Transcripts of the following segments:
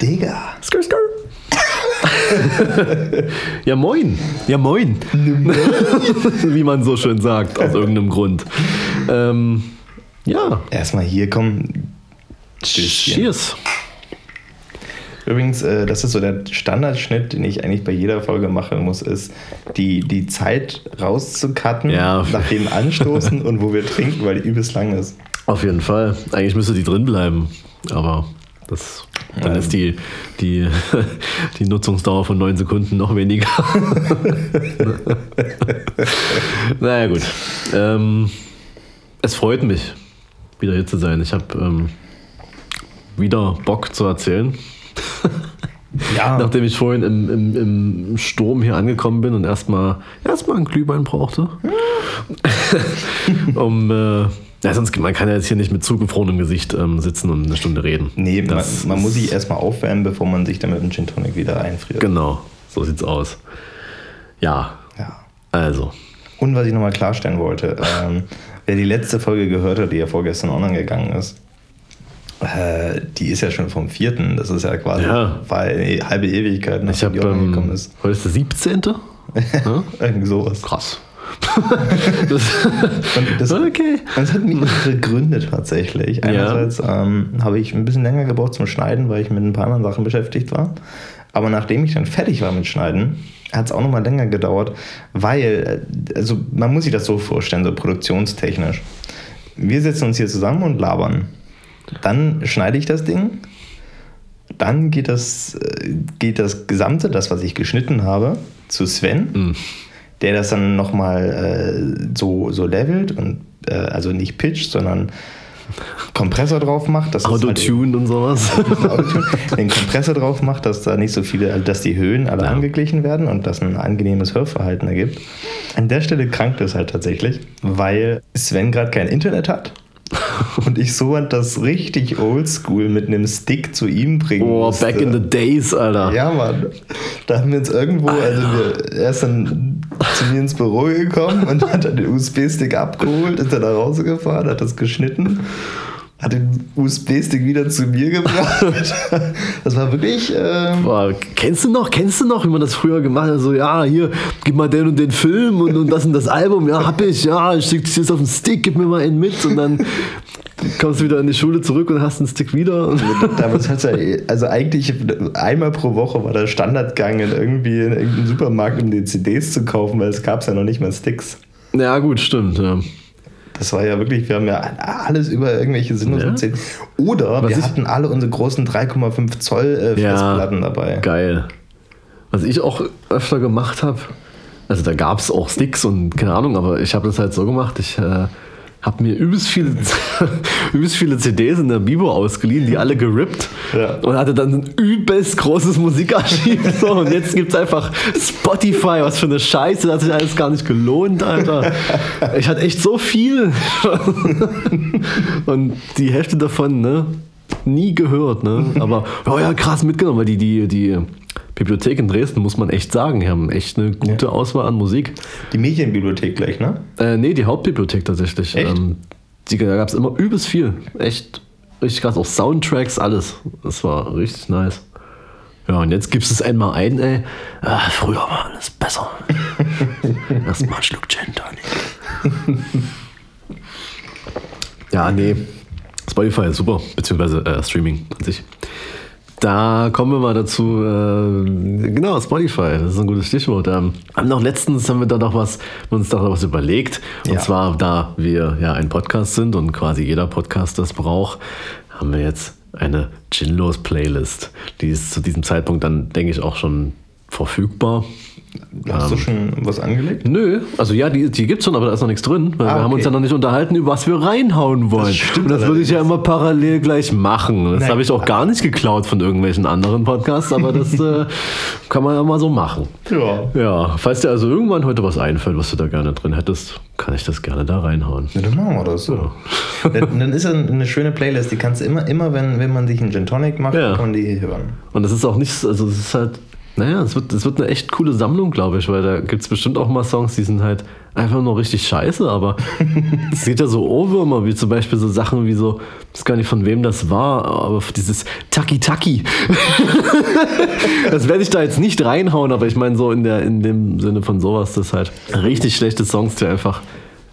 Digga. Skr, skr. ja, moin. Ja, moin. Wie man so schön sagt, aus irgendeinem Grund. Ähm, ja. Erstmal hier kommen. Cheers. Übrigens, äh, das ist so der Standardschnitt, den ich eigentlich bei jeder Folge machen muss, ist die, die Zeit rauszucutten, Ja. nach dem Anstoßen und wo wir trinken, weil die übelst lang ist. Auf jeden Fall. Eigentlich müsste die drin bleiben. Aber das, dann ist die, die, die Nutzungsdauer von neun Sekunden noch weniger. naja, gut. Ähm, es freut mich, wieder hier zu sein. Ich habe ähm, wieder Bock zu erzählen. Ja, Nachdem ich vorhin im, im, im Sturm hier angekommen bin und erstmal erstmal einen Glühwein brauchte. um, äh, ja, sonst man kann ja jetzt hier nicht mit zugefrorenem Gesicht ähm, sitzen und eine Stunde reden. nee, man, man muss sich erstmal aufwärmen, bevor man sich dann mit dem Gin Tonic wieder einfriert. Genau, so sieht's aus. Ja, Ja. also. Und was ich nochmal klarstellen wollte, ähm, wer die letzte Folge gehört hat, die ja vorgestern online gegangen ist, äh, die ist ja schon vom vierten. Das ist ja quasi Ja. weil eine halbe Ewigkeit, nachdem die online ähm, gekommen ist. heute ist der 17. ja? Irgendwie sowas. Krass. das, das, okay. das hat mehrere Gründe tatsächlich. Einerseits ähm, habe ich ein bisschen länger gebraucht zum Schneiden, weil ich mit ein paar anderen Sachen beschäftigt war. Aber nachdem ich dann fertig war mit Schneiden, hat es auch nochmal länger gedauert, weil, äh, also man muss sich das so vorstellen, so produktionstechnisch. Wir setzen uns hier zusammen und labern. Dann schneide ich das Ding. Dann geht das, äh, geht das Gesamte, das, was ich geschnitten habe, zu Sven der das dann nochmal äh, so, so levelt und äh, also nicht pitcht, sondern Kompressor drauf macht. Das ist halt Autotune und sowas. Autotune, den Kompressor drauf macht, dass da nicht so viele, also dass die Höhen alle Ja. angeglichen werden und das ein angenehmes Hörverhalten ergibt. An der Stelle krankt es halt tatsächlich, weil Sven gerade kein Internet hat. Und ich so das richtig oldschool mit einem Stick zu ihm bringen Oh, musste. back in the days, Alter. Ja, Mann. Da haben wir uns irgendwo, also wir, er ist dann zu mir ins Büro gekommen und hat dann den USB-Stick abgeholt, ist dann nach Hause gefahren, hat das geschnitten, hat den USB-Stick wieder zu mir gebracht. Das war wirklich. Ähm, Boah, kennst du noch, kennst du noch, wie man das früher gemacht hat? So, ja, hier, gib mal den und den Film und, und das und das Album. Ja, hab ich, ja, ich schick dich jetzt auf den Stick, gib mir mal einen mit und dann kommst du wieder in die Schule zurück und hast einen Stick wieder. Damals hat er, also eigentlich einmal pro Woche war der Standardgang in irgendwie in irgendeinem Supermarkt, um die CDs zu kaufen, weil es gab ja noch nicht mal Sticks. ja, gut, stimmt. Ja. Das war ja wirklich, wir haben ja alles über irgendwelche sinnlosen Ja. Oder Was wir hatten alle unsere großen 3,5 Zoll äh, Ja, Festplatten dabei. Geil. Was ich auch öfter gemacht habe, also da gab es auch Sticks und keine Ahnung, aber ich habe das halt so gemacht, ich äh, habe mir übelst viele, übelst viele CDs in der Bibo ausgeliehen, die alle gerippt Ja. und hatte dann ein übelst großes Musikarchiv. So, und jetzt gibt es einfach Spotify, was für eine Scheiße, das hat sich alles gar nicht gelohnt, Alter. Ich hatte echt so viel. und die Hälfte davon, ne? Nie gehört, ne? Aber oh ja, krass mitgenommen, weil die, die, die Bibliothek in Dresden, muss man echt sagen, die haben echt eine gute Ja. Auswahl an Musik. Die Medienbibliothek gleich, ne? Äh, nee, die Hauptbibliothek tatsächlich. Echt? Ähm, die, da gab es immer übelst viel. Echt richtig krass. Auch Soundtracks, alles. Das war richtig nice. Ja, und jetzt gibst es einmal ein, ey. Ah, früher war alles besser. Erstmal ein Schluck Gin Tonic. ja, nee. Spotify ist super, beziehungsweise äh, Streaming an sich. Da kommen wir mal dazu. Äh, genau, Spotify, das ist ein gutes Stichwort. Ähm, noch letztens haben wir da noch was, uns da noch was überlegt. Und Ja. zwar, da wir ja ein Podcast sind und quasi jeder Podcast das braucht, haben wir jetzt eine Ginlos Playlist. Die ist zu diesem Zeitpunkt dann, denke ich, auch schon verfügbar. Hast du schon was angelegt? Nö, also ja, die, die gibt's schon, aber da ist noch nichts drin. Weil Ah, wir haben okay. uns ja noch nicht unterhalten, über was wir reinhauen wollen. stimmt und das würde ich ja immer parallel gleich machen. Das habe ich auch gar nicht geklaut von irgendwelchen anderen Podcasts, aber das äh, kann man ja mal so machen. Ja. Ja, falls dir also irgendwann heute was einfällt, was du da gerne drin hättest, kann ich das gerne da reinhauen. Ja, dann machen wir das so. dann, dann ist das eine schöne Playlist, die kannst du immer, immer wenn, wenn man sich einen Gin Tonic macht, Ja. kann man die hören. Und das ist auch nichts, also es ist halt, Naja, es wird, es wird eine echt coole Sammlung, glaube ich, weil da gibt es bestimmt auch mal Songs, die sind halt einfach nur richtig scheiße, aber es geht ja so Ohrwürmer, wie zum Beispiel so Sachen wie so, ich weiß gar nicht von wem das war, aber dieses Taki Taki. das werde ich da jetzt nicht reinhauen, aber ich meine so in, der, in dem Sinne von sowas, das halt richtig schlechte Songs, die einfach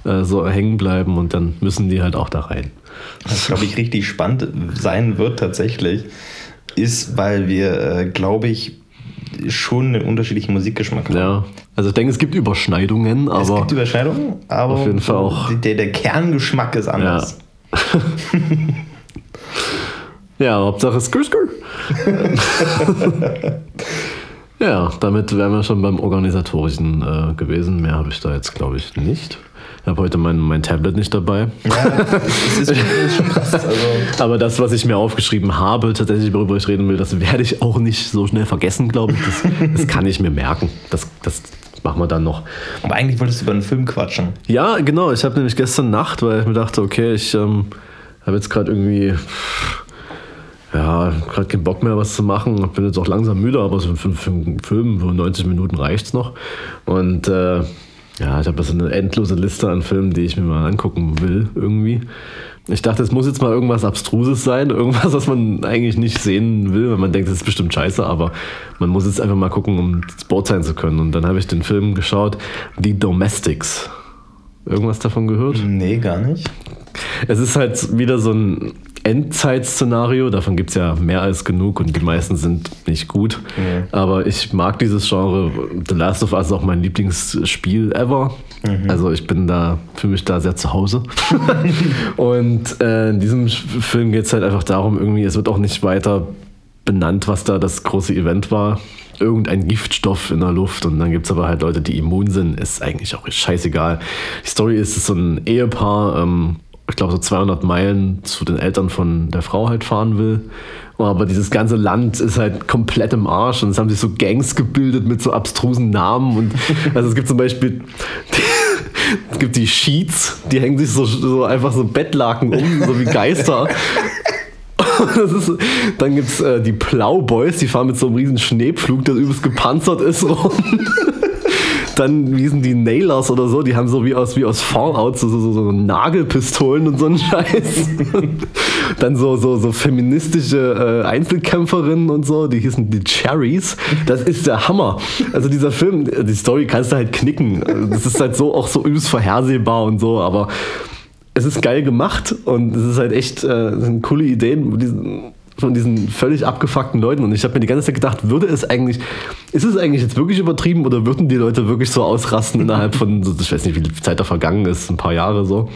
äh, so hängen bleiben und dann müssen die halt auch da rein. Was, glaube ich, richtig spannend sein wird tatsächlich, ist, weil wir, äh, glaube ich, schon einen unterschiedlichen Musikgeschmack haben. Ja, also ich denke, es gibt Überschneidungen, aber. Es gibt Überschneidungen, aber auf jeden Fall auch. Der, der Kerngeschmack ist anders. Ja, ja Hauptsache Skr Skr. ja, damit wären wir schon beim Organisatorischen äh, gewesen. Mehr habe ich da jetzt, glaube ich, nicht. Ich habe heute mein, mein Tablet nicht dabei. Ja, das ist, ist schon krass. Also. Aber das, was ich mir aufgeschrieben habe, tatsächlich, worüber ich reden will, das werde ich auch nicht so schnell vergessen, glaube ich. Das, das kann ich mir merken. Das, das machen wir dann noch. Aber eigentlich wolltest du über einen Film quatschen. Ja, genau. Ich habe nämlich gestern Nacht, weil ich mir dachte, okay, ich ähm, habe jetzt gerade irgendwie ja, gerade keinen Bock mehr, was zu machen. Ich bin jetzt auch langsam müde, aber so für, für einen Film, für 90 Minuten reicht es noch. Und äh, ja, ich habe so eine endlose Liste an Filmen, die ich mir mal angucken will, irgendwie. Ich dachte, es muss jetzt mal irgendwas Abstruses sein, irgendwas, was man eigentlich nicht sehen will, weil man denkt, das ist bestimmt scheiße, aber man muss jetzt einfach mal gucken, um Sport sein zu können. Und dann habe ich den Film geschaut, The Domestics. Irgendwas davon gehört? Nee, gar nicht. Es ist halt wieder so ein Endzeit-Szenario. Davon gibt es ja mehr als genug und die meisten sind nicht gut. Mhm. Aber ich mag dieses Genre. The Last of Us ist auch mein Lieblingsspiel ever. Mhm. Also ich bin da, fühle mich da sehr zu Hause. und äh, in diesem Film geht es halt einfach darum, irgendwie, es wird auch nicht weiter benannt, was da das große Event war. Irgendein Giftstoff in der Luft und dann gibt es aber halt Leute, die immun sind. Ist eigentlich auch scheißegal. Die Story ist, so ein Ehepaar, ähm, ich glaube, so 200 Meilen zu den Eltern von der Frau halt fahren will. Aber dieses ganze Land ist halt komplett im Arsch und es haben sich so Gangs gebildet mit so abstrusen Namen. Und also es gibt zum Beispiel. es gibt die Sheets, die hängen sich so, so einfach so Bettlaken um, so wie Geister. Ist, dann gibt es äh, die Plowboys, die fahren mit so einem riesen Schneepflug, der übelst gepanzert ist, rum dann, wie sind die Nailers oder so, die haben so wie aus, wie aus Fallout so, so, so Nagelpistolen und so einen Scheiß. dann so, so, so feministische äh, Einzelkämpferinnen und so, die hießen die Cherries. Das ist der Hammer. Also dieser Film, die Story kannst du halt knicken. Das ist halt so auch so übelst vorhersehbar und so, aber es ist geil gemacht und es ist halt echt äh, sind coole Ideen von diesen völlig abgefuckten Leuten. Und ich habe mir die ganze Zeit gedacht, würde es eigentlich, ist es eigentlich jetzt wirklich übertrieben oder würden die Leute wirklich so ausrasten innerhalb von, ich weiß nicht, wie viel Zeit da vergangen ist, ein paar Jahre so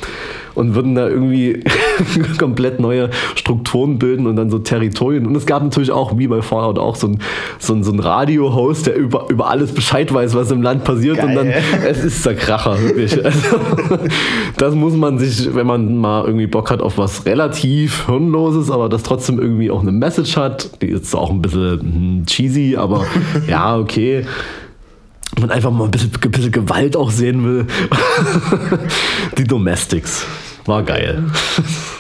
und würden da irgendwie komplett neue Strukturen bilden und dann so Territorien. Und es gab natürlich auch, wie bei Fallout, auch so ein, so ein, so ein Radio-Host, der über, über alles Bescheid weiß, was im Land passiert. Geil. Und dann, es ist der Kracher, wirklich. Also, das muss man sich, wenn man mal irgendwie Bock hat auf was relativ Hirnloses, aber das trotzdem irgendwie auch eine Message hat, die ist auch ein bisschen hm, cheesy, aber ja, okay man einfach mal ein bisschen, ein bisschen Gewalt auch sehen will. Die Domestics. War geil.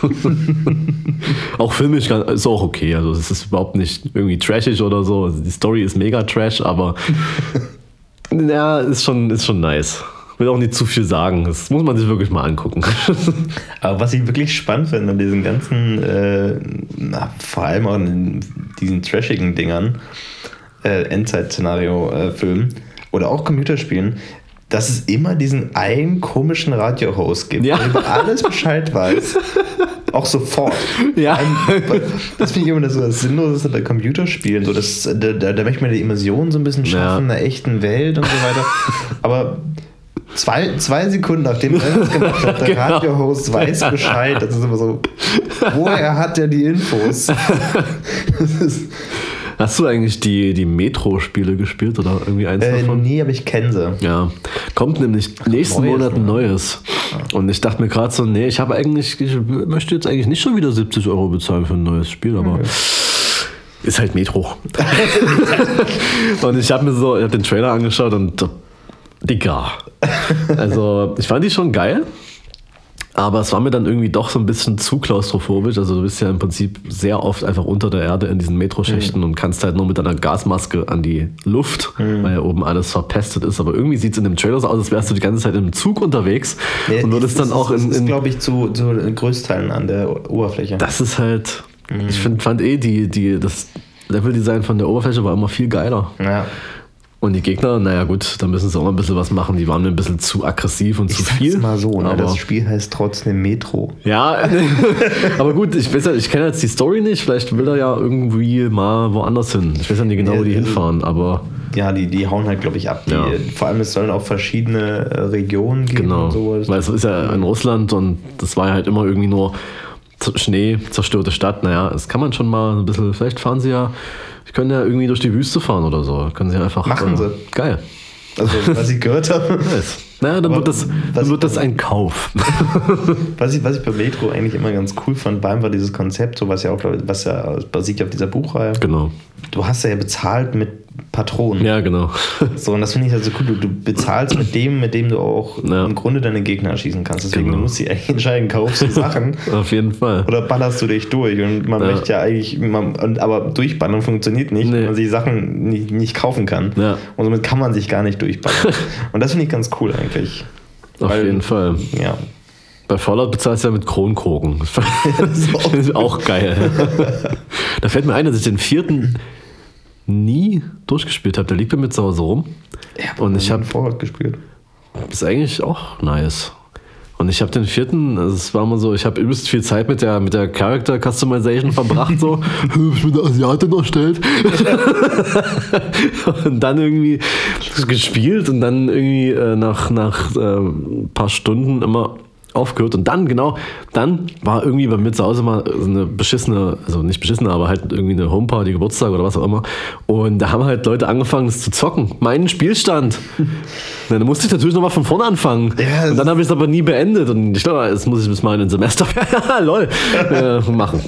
auch filmisch ist auch okay. Also es ist überhaupt nicht irgendwie trashig oder so. Also die Story ist mega trash, aber ja, ist schon, ist schon nice. Will auch nicht zu viel sagen. Das muss man sich wirklich mal angucken. aber was ich wirklich spannend finde an diesen ganzen, äh, na, vor allem auch in diesen trashigen Dingern, äh, Endzeit-Szenario-Filmen, äh, oder auch Computerspielen, dass es immer diesen einen komischen Radio-Host gibt, ja. der über alles Bescheid weiß. Auch sofort. Ja. Das finde ich immer so das Sinnloseste bei Computerspielen. So, das, da, da, da möchte man die Immersion so ein bisschen schaffen, ja. einer echten Welt und so weiter. Aber zwei, zwei Sekunden nachdem er das gemacht hat, der genau. Radio-Host weiß Bescheid. Das ist immer so, woher hat er die Infos? Das ist, Hast du eigentlich die, die Metro-Spiele gespielt oder irgendwie eins äh, davon? Nee, aber ich kenne sie. Ja. Kommt nämlich nächsten Neues, Monat ein neues. Ja. Und ich dachte mir gerade so, nee, ich habe eigentlich, ich möchte jetzt eigentlich nicht schon wieder 70 Euro bezahlen für ein neues Spiel, aber. Okay. Ist halt Metro. und ich habe mir so, ich habe den Trailer angeschaut und Digga. Also, ich fand die schon geil. Aber es war mir dann irgendwie doch so ein bisschen zu klaustrophobisch. Also du bist ja im Prinzip sehr oft einfach unter der Erde in diesen Metroschächten mhm. und kannst halt nur mit deiner Gasmaske an die Luft, mhm. weil ja oben alles verpestet ist. Aber irgendwie sieht es in dem Trailer so aus, als wärst du die ganze Zeit im Zug unterwegs ja, und würdest dann auch in. Das ist, glaube ich, zu, zu Größteilen an der Oberfläche. Das ist halt. Mhm. Ich find, fand eh die, die, das Leveldesign von der Oberfläche war immer viel geiler. Ja. Und die Gegner, naja gut, da müssen sie auch mal ein bisschen was machen. Die waren mir ein bisschen zu aggressiv und ich zu viel. mal so, ne? das Spiel heißt trotzdem Metro. Ja, aber gut, ich weiß ja, ich kenne jetzt die Story nicht. Vielleicht will er ja irgendwie mal woanders hin. Ich weiß ja nicht genau, wo die hinfahren, aber. Ja, die, die hauen halt, glaube ich, ab. Die, ja. Vor allem, es sollen auch verschiedene äh, Regionen geben genau. und sowas. Weil es ist ja in Russland und das war ja halt immer irgendwie nur Schnee, zerstörte Stadt. Naja, das kann man schon mal ein bisschen. Vielleicht fahren sie ja ich könnte ja irgendwie durch die Wüste fahren oder so. Können sie einfach. Machen äh, sie. Geil. Also, was ich gehört habe. Nice. Naja, dann Aber wird das, dann wird das ein Kauf. was, ich, was ich bei Metro eigentlich immer ganz cool fand, war einfach dieses Konzept, so was ja auch, was ja basiert auf dieser Buchreihe. Genau. Du hast ja bezahlt mit Patronen. Ja, genau. So, und das finde ich halt so cool. Du, du, bezahlst mit dem, mit dem du auch ja. im Grunde deine Gegner erschießen kannst. Deswegen genau. du musst du eigentlich entscheiden, kaufst du Sachen. Auf jeden Fall. Oder ballerst du dich durch. Und man ja. möchte ja eigentlich, man, aber durchballern funktioniert nicht, nee. wenn man sich Sachen nicht, nicht kaufen kann. Ja. Und somit kann man sich gar nicht durchballern. und das finde ich ganz cool eigentlich. Auf Weil, jeden Fall. Ja. Bei Fallout bezahlst du ja mit Kronkrogen. Das ist auch geil. da fällt mir ein, dass ich den vierten nie durchgespielt habe. Der liegt bei mir zu Hause rum. Ja, und ich habe Fallout gespielt. Ist eigentlich auch nice. Und ich habe den vierten, also es war immer so, ich habe übelst viel Zeit mit der, mit der Character Customization verbracht, so, ich bin der Asiatin erstellt. und dann irgendwie gespielt und dann irgendwie äh, nach, nach äh, ein paar Stunden immer aufgehört und dann, genau, dann war irgendwie bei mir zu Hause mal so eine beschissene, also nicht beschissene, aber halt irgendwie eine Homeparty, Geburtstag oder was auch immer. Und da haben halt Leute angefangen, das zu zocken. Meinen Spielstand. Dann musste ich natürlich nochmal von vorne anfangen. Ja, und dann habe ich es aber nie beendet. Und ich glaube, jetzt muss ich bis mal in ein Semester lol, äh, machen.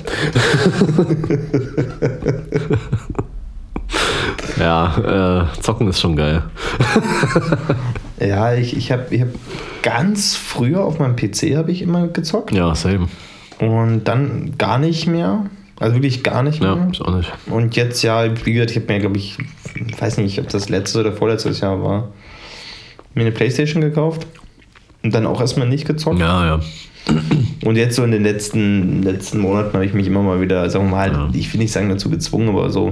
ja, äh, zocken ist schon geil. Ja, ich, ich habe ich hab ganz früher auf meinem PC habe ich immer gezockt. Ja, same. Und dann gar nicht mehr. Also wirklich gar nicht mehr. Ja, ich auch nicht. Und jetzt ja, wie gesagt, ich habe mir, glaube ich, weiß nicht, ob das letzte oder vorletztes Jahr war, mir eine Playstation gekauft und dann auch erstmal nicht gezockt. Ja, ja. Und jetzt so in den letzten, letzten Monaten habe ich mich immer mal wieder, sagen wir mal, ja. ich will nicht sagen dazu gezwungen, aber so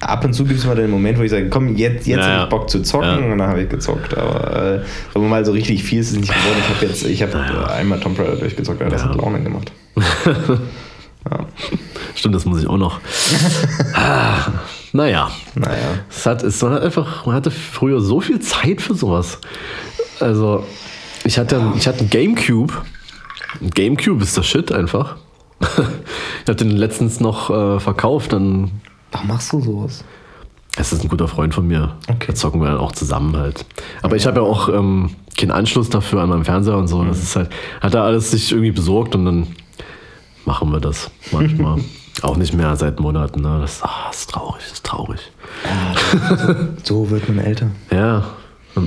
ab und zu gibt es mal den Moment, wo ich sage, komm, jetzt, jetzt ja, habe ich Bock zu zocken ja. und dann habe ich gezockt. Aber äh, sagen wir mal, so richtig viel ist es nicht geworden. Ich habe jetzt, ich habe ja. einmal Tomb Raider durchgezockt, aber das hat Laune gemacht. Stimmt, das muss ich auch noch. ah, naja. Naja. Es hat, es war einfach, man hatte früher so viel Zeit für sowas. Also, ich hatte, ich hatte einen Gamecube Gamecube ist der Shit einfach. ich habe den letztens noch äh, verkauft. Dann Warum machst du sowas? Es ist ein guter Freund von mir. Okay. Da zocken wir dann auch zusammen halt. Aber ich habe ja auch ähm, keinen Anschluss dafür an meinem Fernseher und so. Mhm. Das ist halt, hat er alles sich irgendwie besorgt und dann machen wir das manchmal. auch nicht mehr seit Monaten. Ne? Das, das ist traurig, das ist traurig. Ja, so, so wird man älter. Ja,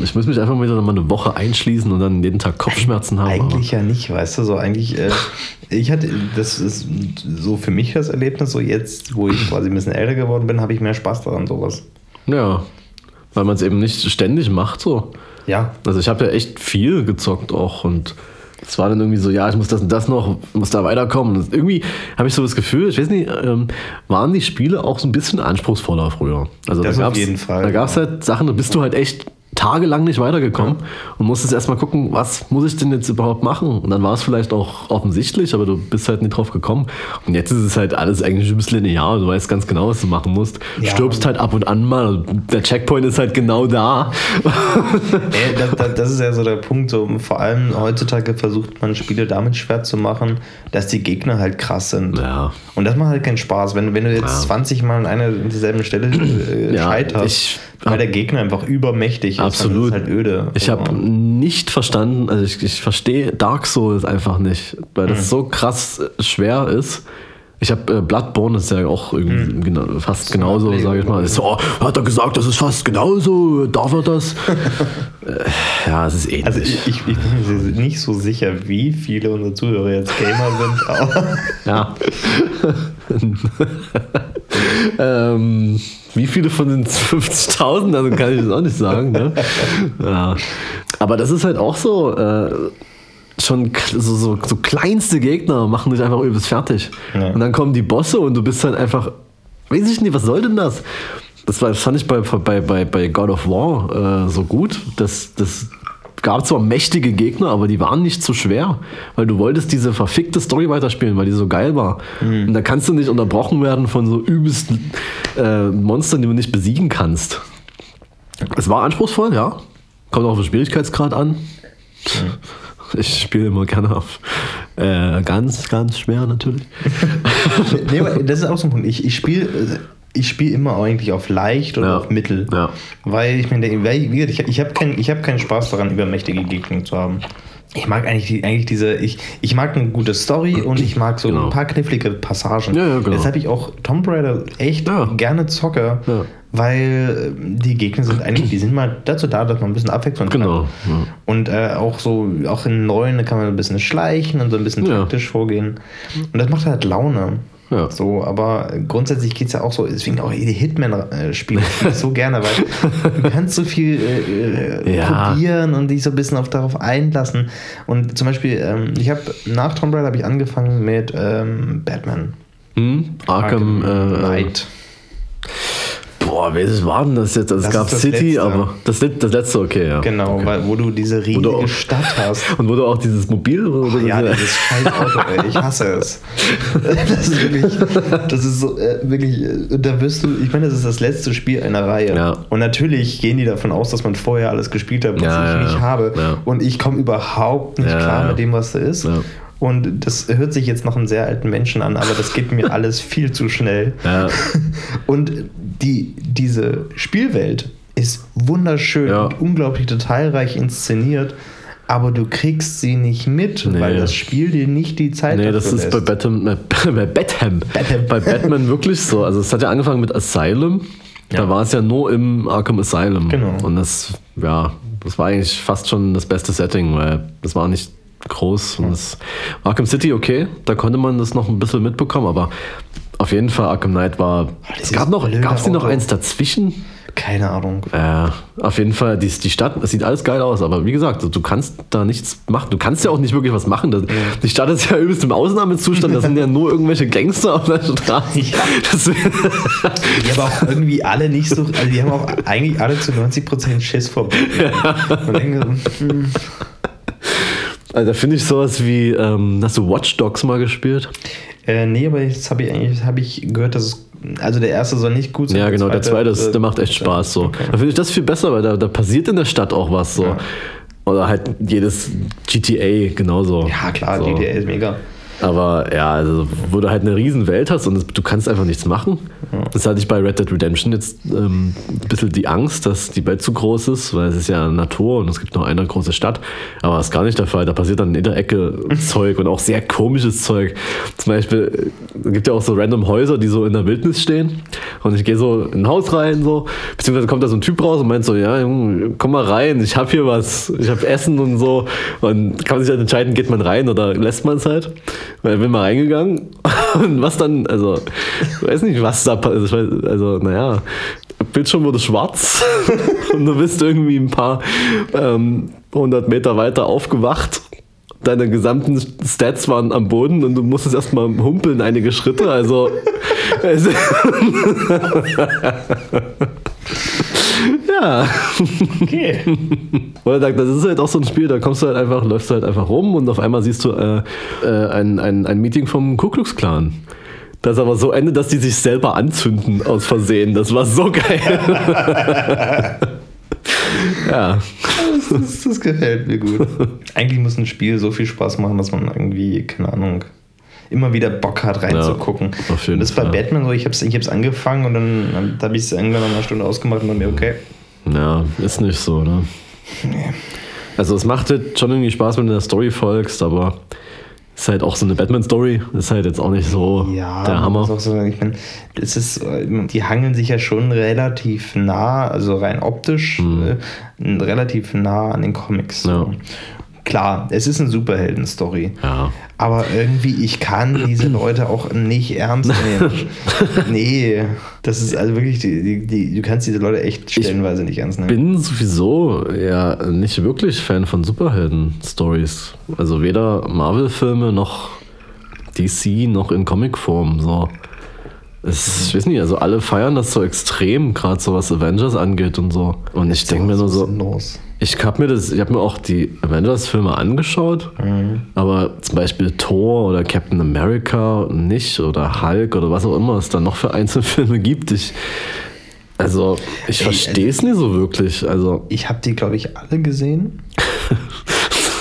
ich muss mich einfach wieder mal eine Woche einschließen und dann jeden Tag Kopfschmerzen haben. Eigentlich ja nicht, weißt du, so eigentlich, äh, ich hatte, das ist so für mich das Erlebnis, so jetzt, wo ich quasi ein bisschen älter geworden bin, habe ich mehr Spaß daran, sowas. Ja, weil man es eben nicht ständig macht, so. Ja. Also ich habe ja echt viel gezockt auch und es war dann irgendwie so, ja, ich muss das und das noch, muss da weiterkommen. Und irgendwie habe ich so das Gefühl, ich weiß nicht, ähm, waren die Spiele auch so ein bisschen anspruchsvoller früher. Also das da gab's, auf jeden Fall. Da gab es halt Sachen, da bist du halt echt tagelang nicht weitergekommen ja. und musstest erstmal gucken, was muss ich denn jetzt überhaupt machen? Und dann war es vielleicht auch offensichtlich, aber du bist halt nicht drauf gekommen. Und jetzt ist es halt alles eigentlich ein bisschen linear. Du weißt ganz genau, was du machen musst. Ja. Stirbst halt ab und an mal. Der Checkpoint ist halt genau da. Ey, das, das, ist ja so der Punkt. So, vor allem heutzutage versucht man Spiele damit schwer zu machen, dass die Gegner halt krass sind. Ja. Und das macht halt keinen Spaß. Wenn, wenn du jetzt ja. 20 Mal an einer derselben Stelle äh, scheiterst, weil der Gegner einfach übermächtig ist. Absolut. Halt öde. Ich habe nicht verstanden, also ich, ich verstehe Dark Souls einfach nicht, weil das mhm. so krass schwer ist. Ich habe äh, Bloodborne ist ja auch irgendwie Hm. genau, fast genauso, sage ich mal. Ist so, oh, hat er gesagt, das ist fast genauso, darf er das? äh, ja, es ist ähnlich. Also ich, ich, ich bin mir nicht so sicher, wie viele unserer Zuhörer jetzt Gamer sind, aber Ja. ähm, wie viele von den 50.000? Also kann ich das auch nicht sagen. Ne? Ja. Aber das ist halt auch so. Äh, schon so, so, so kleinste Gegner machen dich einfach übelst fertig. Ja. Und dann kommen die Bosse und du bist halt einfach. Weiß ich nicht, was soll denn das? Das, war, das fand ich bei, bei, bei, bei God of War äh, so gut. Das, das gab zwar mächtige Gegner, aber die waren nicht so schwer, weil du wolltest diese verfickte Story weiterspielen, weil die so geil war. Und da kannst du nicht unterbrochen werden von so übelsten äh, Monstern, die du nicht besiegen kannst. Es war anspruchsvoll, ja. Kommt auch auf den Schwierigkeitsgrad an. Ich spiele immer gerne auf äh, ganz, ganz schwer natürlich. nee, das ist auch so ein Punkt. Ich, ich spiele ich spiel immer eigentlich auf leicht oder Ja. auf mittel. Ja. Weil ich meine, ich, ich habe keinen hab keinen Spaß daran, übermächtige Gegner zu haben. Ich mag eigentlich, die, eigentlich diese, ich, ich mag eine gute Story und ich mag so Genau. ein paar knifflige Passagen. Ja, ja, genau. Weshalb ich auch Tomb Raider echt Ja. gerne zocke, Ja. weil äh, die Gegner sind eigentlich, die sind mal dazu da, dass man ein bisschen Abwechslung Genau, hat. ja. Und äh, auch so, auch in neuen, kann man ein bisschen schleichen und so ein bisschen taktisch vorgehen. Und das macht halt Laune. Ja. So, aber grundsätzlich geht es ja auch so, deswegen auch die Hitman-Spiele spiele ich so gerne, weil du kannst so viel äh, äh, Ja. probieren und dich so ein bisschen auf, darauf einlassen. Und zum Beispiel, ähm, ich habe nach Tomb Raider habe ich angefangen mit ähm, Batman. Hm? Arkham, äh, Knight. Boah, welches war denn das jetzt? Also Das es gab City, Letzte. aber das, das letzte okay, ja. Genau, weil, wo du diese riesige auch- Stadt hast. Und wo du auch dieses Mobil oder Ja, diese- dieses scheiß Auto, ey, ich hasse es. Das ist wirklich, das ist so, äh, wirklich, äh, da wirst du, ich meine, das ist das letzte Spiel einer Reihe. Ja. Und natürlich gehen die davon aus, dass man vorher alles gespielt hat, was Ja, ich ja, nicht ja. habe. Ja. Und ich komme überhaupt nicht Ja, klar ja. mit dem, was da ist. Und das hört sich jetzt nach einem sehr alten Menschen an, aber das geht mir alles viel zu schnell. Ja. Und die, diese Spielwelt ist wunderschön Ja. und unglaublich detailreich inszeniert, aber du kriegst sie nicht mit, Nee. weil das Spiel dir nicht die Zeit Nee, das ist bei. Batman, bei, Batham. bei Batman wirklich so. Also es hat ja angefangen mit Asylum. Da Ja. war es ja nur im Arkham Asylum. Genau. Und das, ja, das war eigentlich fast schon das beste Setting, weil das war nicht groß. Und das Arkham City, okay, da konnte man das noch ein bisschen mitbekommen, aber auf jeden Fall Arkham Knight war. Es dieses gab noch, gab es noch eins dazwischen? Keine Ahnung. Ja, auf jeden Fall, die, die Stadt, es sieht alles geil aus, aber wie gesagt, du kannst da nichts machen. Du kannst ja auch nicht wirklich was machen. Das, Die Stadt ist ja übelst im Ausnahmezustand, da sind ja nur irgendwelche Gangster auf der Straße. Ja. Die haben auch irgendwie alle nicht so, also die haben auch eigentlich alle zu 90% Schiss vor. Und hm, also da finde ich sowas wie, ähm, hast du Watch Dogs mal gespielt? äh, nee, aber jetzt habe ich eigentlich hab ich gehört, dass es, also der erste soll nicht gut sein. Ja, genau, der zweite, ist, der macht echt äh, Spaß so. okay. Da finde ich das viel besser, weil da, da passiert in der Stadt auch was so. Ja. Oder halt jedes GTA genauso. Ja, klar, so. GTA ist mega. Aber ja, also, wo du halt eine riesen Welt hast und es- du kannst einfach nichts machen. Das hatte ich bei Red Dead Redemption jetzt ähm, ein bisschen die Angst, dass die Welt zu groß ist, weil es ist ja Natur und es gibt nur eine große Stadt. Aber das ist gar nicht der Fall. Da passiert dann in der Ecke Zeug und auch sehr komisches Zeug. Zum Beispiel äh, gibt ja auch so random Häuser, die so in der Wildnis stehen. Und ich gehe so in ein Haus rein, so, beziehungsweise kommt da so ein Typ raus und meint so, ja, Junge, komm mal rein, ich habe hier was, ich habe Essen und so. Und kann man sich halt entscheiden, geht man rein oder lässt man es halt. Weil ich bin mal reingegangen und was dann, also, ich weiß nicht, was da passiert. Also, naja, Bildschirm wurde schwarz und du bist irgendwie ein paar ähm, hundert Meter weiter aufgewacht. Deine gesamten Stats waren am Boden und du musstest erstmal humpeln einige Schritte. Also, es- ja. Okay. Oder sagt, das ist halt auch so ein Spiel, da kommst du halt einfach, läufst du halt einfach rum und auf einmal siehst du äh, äh, ein, ein, ein Meeting vom Ku Klux Klan. Das aber so endet, dass die sich selber anzünden aus Versehen. Das war so geil. ja. Das, das, das gefällt mir gut. Eigentlich muss ein Spiel so viel Spaß machen, dass man irgendwie, keine Ahnung, immer wieder Bock hat reinzugucken. Ja, auf jeden das ist bei Fall. Batman so, ich habe es ich hab's angefangen und dann, dann habe ich es irgendwann nach einer Stunde ausgemacht und dann mir, okay. Ja, ist nicht so, ne? Also es macht halt schon irgendwie Spaß, wenn du der Story folgst, aber Ist halt auch so eine Batman-Story. Ist halt jetzt auch nicht so Ja, der Hammer. muss auch so ich meine, es ist, die hangeln sich ja schon relativ nah, also rein optisch, äh, relativ nah an den Comics. Ja. Klar, es ist eine Superhelden-Story. Ja. Aber irgendwie, ich kann diese Leute auch nicht ernst nehmen. nee, das ist also wirklich, die, die, du kannst diese Leute echt stellenweise nicht ernst nehmen. bin sowieso ja nicht wirklich Fan von Superhelden-Stories. Also weder Marvel-Filme noch DC noch in Comicform. So. Es, ich weiß nicht, also alle feiern das so extrem, gerade so was Avengers angeht und so. Und ich denke mir nur so, Sinnlos. Ich habe mir das, ich habe mir auch die Avengers-Filme angeschaut, aber zum Beispiel Thor oder Captain America nicht oder Hulk oder was auch immer es da noch für Einzelfilme gibt. Ich, also ich verstehe es nicht so wirklich. Also Ich habe die, glaube ich, alle gesehen.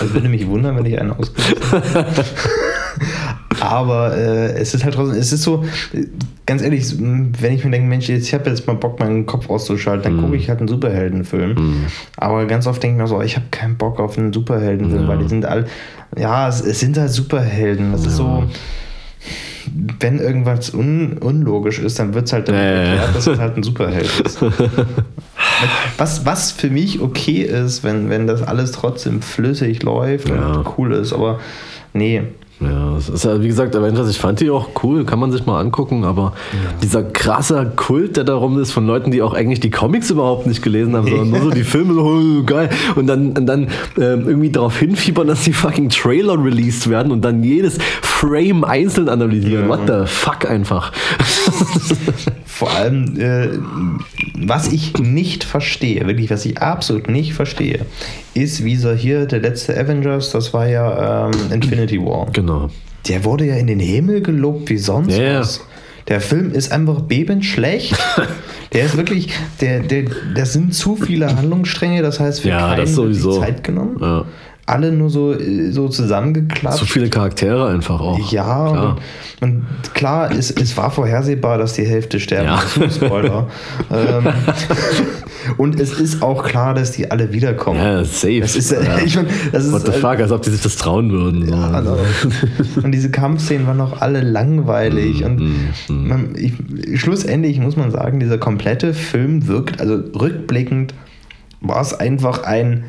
Also würde mich wundern, wenn ich einen ausgelassen hätte. Aber äh, es ist halt trotzdem, es ist so, ganz ehrlich, wenn ich mir denke, Mensch, jetzt, ich habe jetzt mal Bock, meinen Kopf auszuschalten, dann gucke ich halt einen Superheldenfilm. Aber ganz oft denke ich mir so, ich habe keinen Bock auf einen Superheldenfilm, weil die sind all, ja, es, es sind halt Superhelden. Das ist so, wenn irgendwas un, unlogisch ist, dann wird es halt damit Ja, ja, ja. erklärt, dass es halt ein Superheld ist. Was, was für mich okay ist, wenn, wenn das alles trotzdem flüssig läuft Ja. und cool ist, aber nee. Ja, es ist ja, wie gesagt, Avengers, ich fand die auch cool, kann man sich mal angucken, aber dieser krasse Kult, der darum ist, von Leuten, die auch eigentlich die Comics überhaupt nicht gelesen haben, sondern nur so die Filme, oh, geil, und dann, und dann ähm, irgendwie darauf hinfiebern, dass die fucking Trailer released werden und dann jedes Frame einzeln analysieren. Ja. What the fuck einfach. Vor allem, äh, was ich nicht verstehe, wirklich, was ich absolut nicht verstehe, ist, wie so hier der letzte Avengers, das war ja ähm, Infinity War. genau. Der wurde ja in den Himmel gelobt wie sonst ja. was. Der Film ist einfach bebend-schlecht. Der ist wirklich, der, der, das sind zu viele Handlungsstränge, das heißt, für Ja, sowieso. Zeit genommen. Ja. Alle nur so, äh, so zusammengeklatscht. Zu viele Charaktere einfach auch. Ja, Klar. Und, und klar, es, es war vorhersehbar, dass die Hälfte sterben. Ja. Ist Spoiler. ähm, und es ist auch klar, dass die alle wiederkommen. Ja, safe. Das ist, äh, Ja. ich mein, das ist, What the äh, fuck, als ob die sich das trauen würden. So. also, und diese Kampfszenen waren auch alle langweilig. Mm, und man, ich, schlussendlich muss man sagen, dieser komplette Film wirkt, also rückblickend war es einfach ein,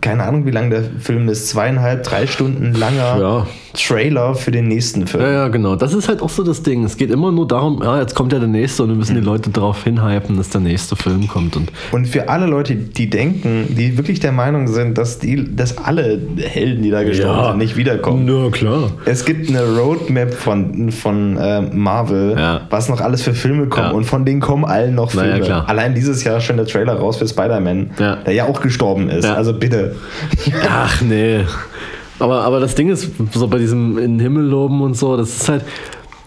keine Ahnung, wie lang der Film ist, zweieinhalb, drei Stunden langer Ja. Trailer für den nächsten Film. Ja, ja, genau. Das ist halt auch so das Ding. Es geht immer nur darum, ja, jetzt kommt ja der nächste und wir müssen die Leute darauf hinhypen, dass der nächste Film kommt. Und Und für alle Leute, die denken, die wirklich der Meinung sind, dass, die, dass alle Helden, die da gestorben sind, nicht wiederkommen. Na klar. Es gibt eine Roadmap von, von äh, Marvel, Ja. was noch alles für Filme kommen Ja. und von denen kommen allen noch ja, Filme. klar. Allein dieses Jahr schon der Trailer raus für Spider-Man, Ja. der ja auch gestorben ist. Ja. Also bitte. Ach nee. Aber, aber das Ding ist, so bei diesem in den Himmel loben und so, das ist halt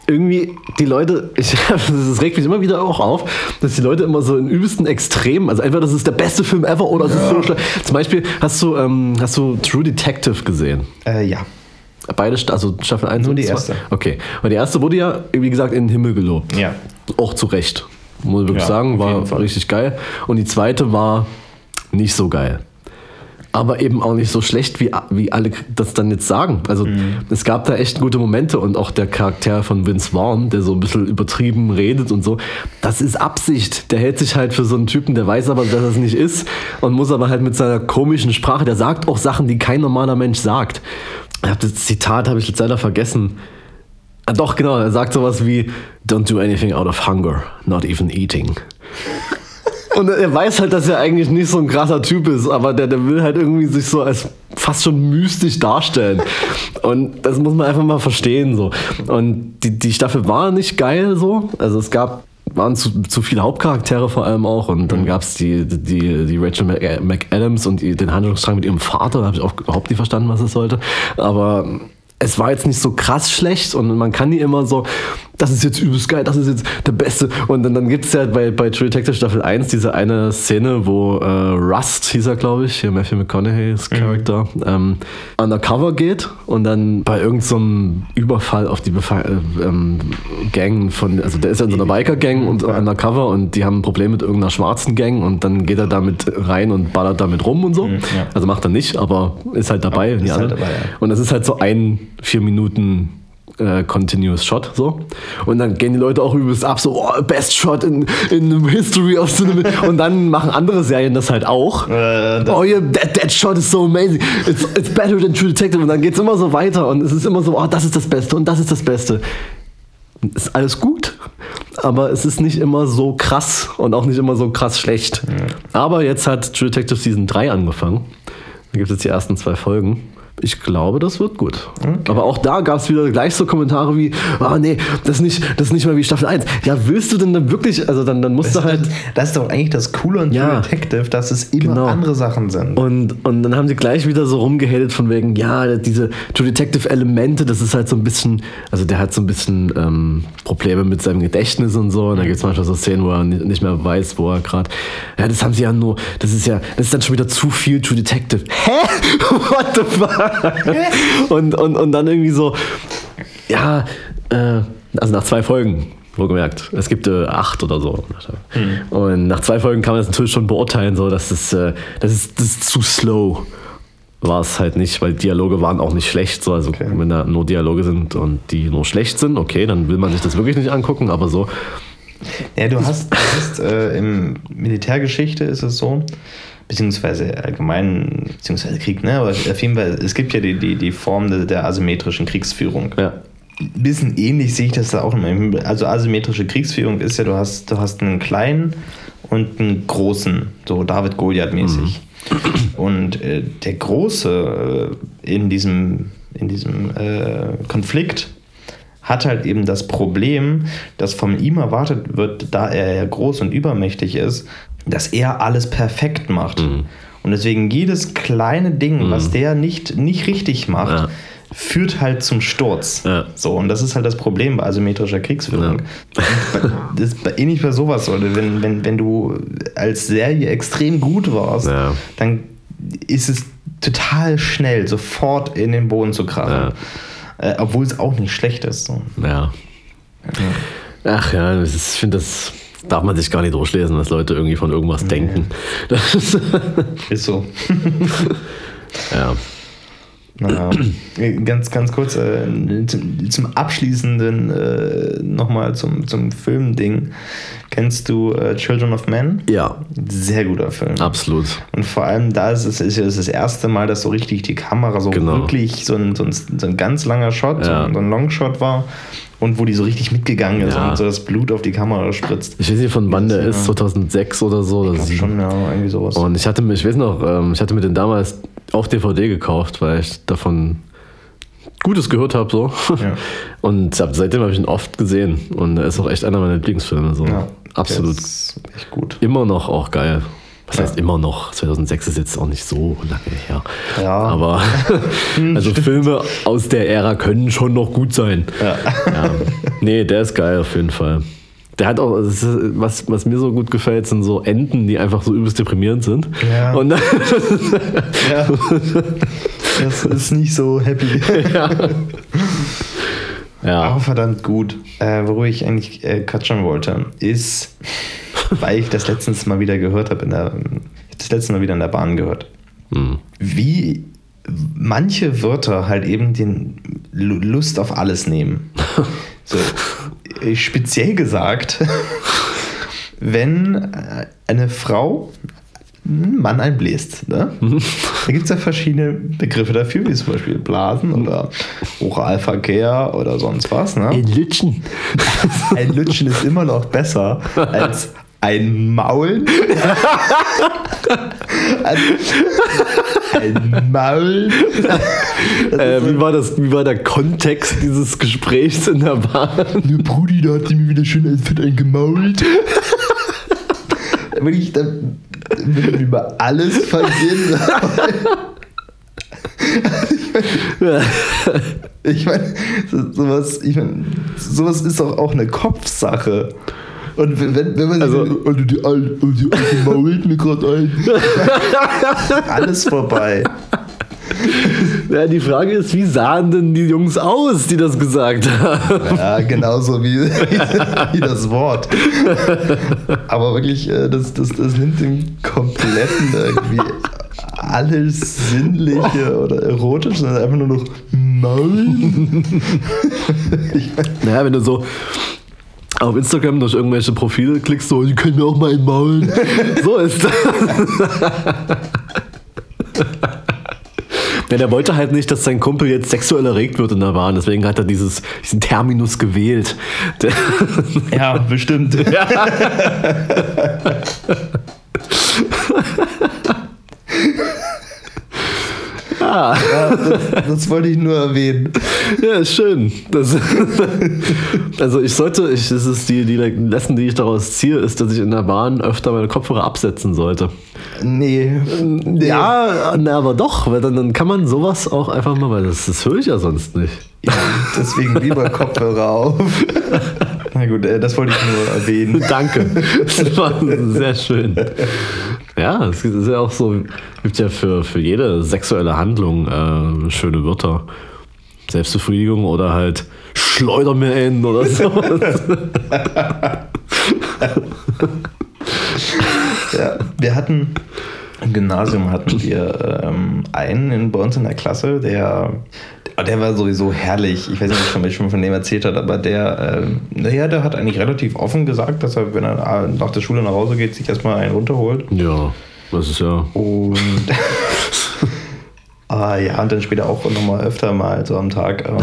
irgendwie die Leute, ich, das regt mich immer wieder auch auf, dass die Leute immer so in übelsten Extremen, also entweder das ist der beste Film ever oder es ist so schlecht. Zum Beispiel hast du, ähm, hast du True Detective gesehen? Äh, ja. Beide, also Staffel 1 Nur und die 2? erste. Okay. Weil die erste wurde ja, wie gesagt, in den Himmel gelobt. Ja. Auch zu Recht. Muss ich wirklich Ja, sagen, war richtig geil. Und die zweite war nicht so geil. Aber eben auch nicht so schlecht, wie, wie alle das dann jetzt sagen. Also Mhm. es gab da echt gute Momente und auch der Charakter von Vince Vaughn, der so ein bisschen übertrieben redet und so, das ist Absicht. Der hält sich halt für so einen Typen, der weiß aber, dass er es nicht ist und muss aber halt mit seiner komischen Sprache, der sagt auch Sachen, die kein normaler Mensch sagt. Ich hab das Zitat habe ich jetzt leider vergessen. Ah, doch, genau, er sagt sowas wie Don't do anything out of hunger, not even eating. Und er weiß halt, dass er eigentlich nicht so ein krasser Typ ist, aber der, der will halt irgendwie sich so als fast schon mystisch darstellen. Und das muss man einfach mal verstehen. So. Und die, die Staffel war nicht geil so. Also es gab waren zu, zu viele Hauptcharaktere vor allem auch und dann gab es die, die, die Rachel Mc- McAdams und die, den Handlungsstrang mit ihrem Vater, da habe ich auch überhaupt nicht verstanden, was es sollte. Aber es war jetzt nicht so krass schlecht und man kann die immer so das ist jetzt übelst geil, das ist jetzt der Beste. Und dann, dann gibt es ja bei, bei True Detective Staffel 1 diese eine Szene, wo äh, Rust, hieß er, glaube ich, hier Matthew McConaughey's Charakter, mhm. ähm, undercover geht und dann bei irgendeinem so Überfall auf die Befa äh, ähm, Gang von, also der ist ja in so einer Biker-Gang und undercover und die haben ein Problem mit irgendeiner schwarzen Gang und dann geht er damit rein und ballert damit rum und so. Mhm, ja. Also macht er nicht, aber ist halt dabei. Ist halt dabei ja. Und das ist halt so ein, vier Minuten äh, Continuous Shot so. Und dann gehen die Leute auch übelst ab so oh, Best Shot in, in the History of Cinema. Und dann machen andere Serien das halt auch. Äh, oh yeah that, that shot is so amazing. It's, it's better than True Detective. Und dann geht es immer so weiter. Und es ist immer so oh das ist das Beste und das ist das Beste. Ist alles gut aber es ist nicht immer so krass und auch nicht immer so krass schlecht. Mhm. aber jetzt hat True Detective Season 3 angefangen. Da gibt es jetzt die ersten zwei Folgen ich glaube, das wird gut. Okay. Aber auch da gab es wieder gleich so Kommentare wie, ah oh, nee, das ist, nicht, das ist nicht mal wie Staffel 1. Ja, willst du denn dann wirklich, also dann, dann musst das du halt... Das ist doch eigentlich das Coole an ja, Detective, dass es immer genau. andere Sachen sind. Und, und dann haben sie gleich wieder so rumgehatet von wegen, ja, diese True Detective Elemente, das ist halt so ein bisschen, also der hat so ein bisschen ähm, Probleme mit seinem Gedächtnis und so. Und da gibt es manchmal so Szenen, wo er nicht mehr weiß, wo er gerade... Ja, das haben sie ja nur, das ist ja, das ist dann schon wieder zu viel True Detective. Hä? What the fuck? und, und, und dann irgendwie so, ja, äh, also nach zwei Folgen, wohlgemerkt. Es gibt äh, acht oder so. Mhm. Und nach zwei Folgen kann man das natürlich schon beurteilen, so, dass das, äh, das, ist, das ist zu slow. War es halt nicht, weil Dialoge waren auch nicht schlecht. So. Also, okay. wenn da nur Dialoge sind und die nur schlecht sind, okay, dann will man sich das wirklich nicht angucken, aber so. Ja, du hast, du hast äh, im Militärgeschichte ist es so, beziehungsweise allgemein, beziehungsweise Krieg, ne? Aber auf jeden Fall, es gibt ja die, die, die Form der, asymmetrischen Kriegsführung. Ja. Ein bisschen ähnlich sehe ich das da auch immer. Also asymmetrische Kriegsführung ist ja, du hast, du hast einen kleinen und einen großen, so David Goliath-mäßig. Mhm. Und äh, der Große äh, in diesem, in diesem äh, Konflikt hat halt eben das Problem, dass von ihm erwartet wird, da er ja groß und übermächtig ist, dass er alles perfekt macht. Mhm. Und deswegen jedes kleine Ding, mhm. was der nicht, nicht richtig macht, ja. führt halt zum Sturz. Ja. So, und das ist halt das Problem bei asymmetrischer Kriegsführung. Ja. Das ist ähnlich bei sowas, oder? Wenn, wenn, wenn du als Serie extrem gut warst, dann ist es total schnell, sofort in den Boden zu krachen. Äh, obwohl es auch nicht schlecht ist. So. Ja. Ach ja, ich finde das darf man sich gar nicht durchlesen, was Leute irgendwie von irgendwas nee. denken. Ist so. ja. Naja, ganz, ganz kurz äh, zum, abschließenden äh, nochmal zum, zum Filmding. Kennst du äh, Children of Men? Ja. Sehr guter Film. Absolut. Und vor allem da ist es, ist es das erste Mal, dass so richtig die Kamera so genau. wirklich so ein, so, ein, so ein ganz langer Shot, ja. so ein Longshot war und wo die so richtig mitgegangen ist ja. und so das Blut auf die Kamera spritzt. Ich weiß nicht, von wann der ist, 2006 oder so. Ich schon, ja, irgendwie sowas. Und ich hatte, ich weiß noch, ähm, ich hatte mir den damals auf DVD gekauft, weil ich davon Gutes gehört habe so. Ja. Und seitdem habe ich ihn oft gesehen und er ist auch echt einer meiner Lieblingsfilme. So. Ja, Absolut. echt gut. Immer noch auch geil. Was ja. heißt immer noch? 2006 ist jetzt auch nicht so lange her. Ja. Aber also Filme aus der Ära können schon noch gut sein. Ja. ja. Nee, der ist geil auf jeden Fall. Der hat auch, was, was mir so gut gefällt, sind so Enden, die einfach so übelst deprimierend sind. Ja. Und ja. Das ist nicht so happy. Ja. ja. Aber verdammt gut. Äh, worüber ich eigentlich äh, quatschen wollte, ist weil ich das letztens mal wieder gehört habe, in der, das letzte Mal wieder in der Bahn gehört. Hm. Wie manche Wörter halt eben den Lust auf alles nehmen. so, speziell gesagt, wenn äh, eine Frau einen Mann einbläst. Ne? Mhm. Da gibt es ja verschiedene Begriffe dafür, wie zum Beispiel Blasen oder Oralverkehr oder sonst was. Ne? Ein Lütschen. Ein Lütschen ist immer noch besser als ein Maul. ein, Maul. Äh, wie, war das, wie war der Kontext dieses Gesprächs in der Bahn? Ne Brudi, da hat die mir wieder schön als Fett eingemault. Wenn ich dann über alles vergehen Ich meine, sowas, ich mein, sowas ist doch auch eine Kopfsache. Und wenn, wenn man also, also die, alte, die alte mault mir gerade ein. Alles vorbei. Ja, die Frage ist, wie sahen denn die Jungs aus, die das gesagt haben? Ja, genauso wie, wie das Wort. Aber wirklich, äh, das, das, das nimmt dem kompletten irgendwie alles Sinnliche oder Erotische, sondern einfach nur noch Nein. naja, wenn du so auf Instagram durch irgendwelche Profile klickst, so, die können mir auch mal einmaulen. so ist das. Ja, der wollte halt nicht, dass sein Kumpel jetzt sexuell erregt wird in der Bahn. Deswegen hat er dieses, diesen Terminus gewählt. ja, bestimmt. Ja. Ja. ja das, das, wollte ich nur erwähnen. Ja, ist schön. Das, also ich sollte, ich, das ist die, die Lesson, die ich daraus ziehe, ist, dass ich in der Bahn öfter meine Kopfhörer absetzen sollte. Nee. nee. Ja, na, aber doch, weil dann, dann kann man sowas auch einfach mal, weil das, das höre ich ja sonst nicht. Ja, deswegen lieber Kopfhörer auf. Na gut, äh, das wollte ich nur erwähnen. Danke. Das war sehr schön. Ja, es ist ja auch so, gibt ja für, für jede sexuelle Handlung äh, schöne Wörter. Selbstbefriedigung oder halt Schleuder mir ein oder so. ja, wir hatten im Gymnasium hatten wir ähm, einen in, bei uns in der Klasse, der, der war sowieso herrlich. Ich weiß nicht, ob ich schon von dem erzählt hat, aber der, äh, naja, der hat eigentlich relativ offen gesagt, dass er, wenn er nach der Schule nach Hause geht, sich erstmal einen runterholt. Ja, das ist ja. Und. Ah, ja, und dann später auch nochmal öfter mal so am Tag. Äh,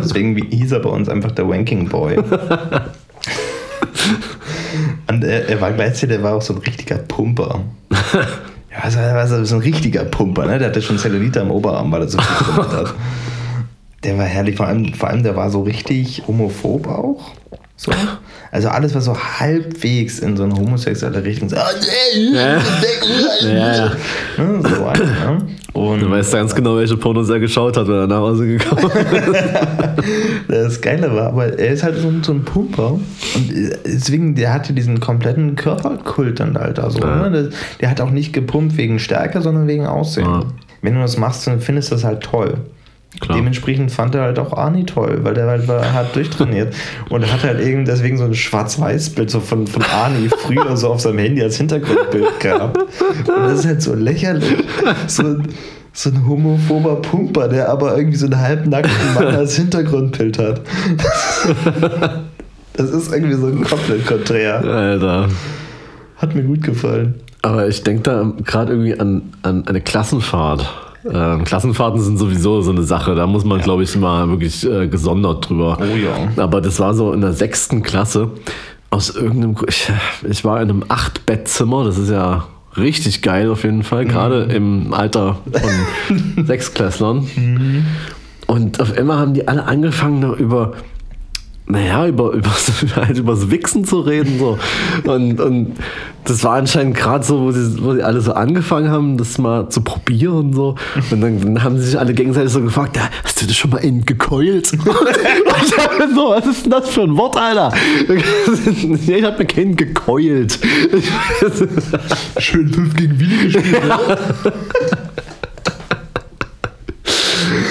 deswegen hieß er bei uns einfach der Wanking Boy. und er, er war gleichzeitig, der war auch so ein richtiger Pumper. Ja, also, er war so ein richtiger Pumper, ne? Der hatte schon Zellulite am Oberarm, weil er so viel gemacht hat. Der war herrlich, vor allem, vor allem der war so richtig homophob auch. So. Also alles, was so halbwegs in so eine homosexuelle Richtung ist. Oh, nee, ja. ja. So ein, ja. Und du weißt ganz genau, welche Pornos er geschaut hat, wenn er nach Hause gekommen ist. das Geile war, aber er ist halt so ein, so ein Pumper und deswegen, der hatte diesen kompletten Körperkult dann halt da so. Ja. Ne? Der, hat auch nicht gepumpt wegen Stärke, sondern wegen Aussehen. Ja. Wenn du das machst, dann findest du das halt toll. Klar. Dementsprechend fand er halt auch Arnie toll, weil der halt war hart durchtrainiert. Und er hat halt eben deswegen so ein Schwarz-Weiß-Bild so von, von Arnie früher so auf seinem Handy als Hintergrundbild gehabt. Und das ist halt so lächerlich. So, so ein homophober Pumper, der aber irgendwie so einen halbnackten Mann als Hintergrundbild hat. Das ist irgendwie so ein komplett konträr. Alter. Hat mir gut gefallen. Aber ich denke da gerade irgendwie an, an eine Klassenfahrt ähm, Klassenfahrten sind sowieso so eine Sache, da muss man, ja. glaube ich, mal wirklich äh, gesondert drüber. Oh ja. Aber das war so in der sechsten Klasse. Aus irgendeinem, ich, ich war in einem Acht-Bett-Zimmer, das ist ja richtig geil auf jeden Fall, gerade mhm. im Alter von Sechsklässlern. Mhm. Und auf einmal haben die alle angefangen, über naja, über, über, halt über das Wichsen zu reden. So. Und, und das war anscheinend gerade so, wo sie, wo sie alle so angefangen haben, das mal zu probieren. So. Und dann, dann haben sie sich alle gegenseitig so gefragt, ja, hast du das schon mal in gekeult? und so, was ist denn das für ein Wort, Alter? ich habe mir keinen gekeult. Schön 5 gegen Willi gespielt.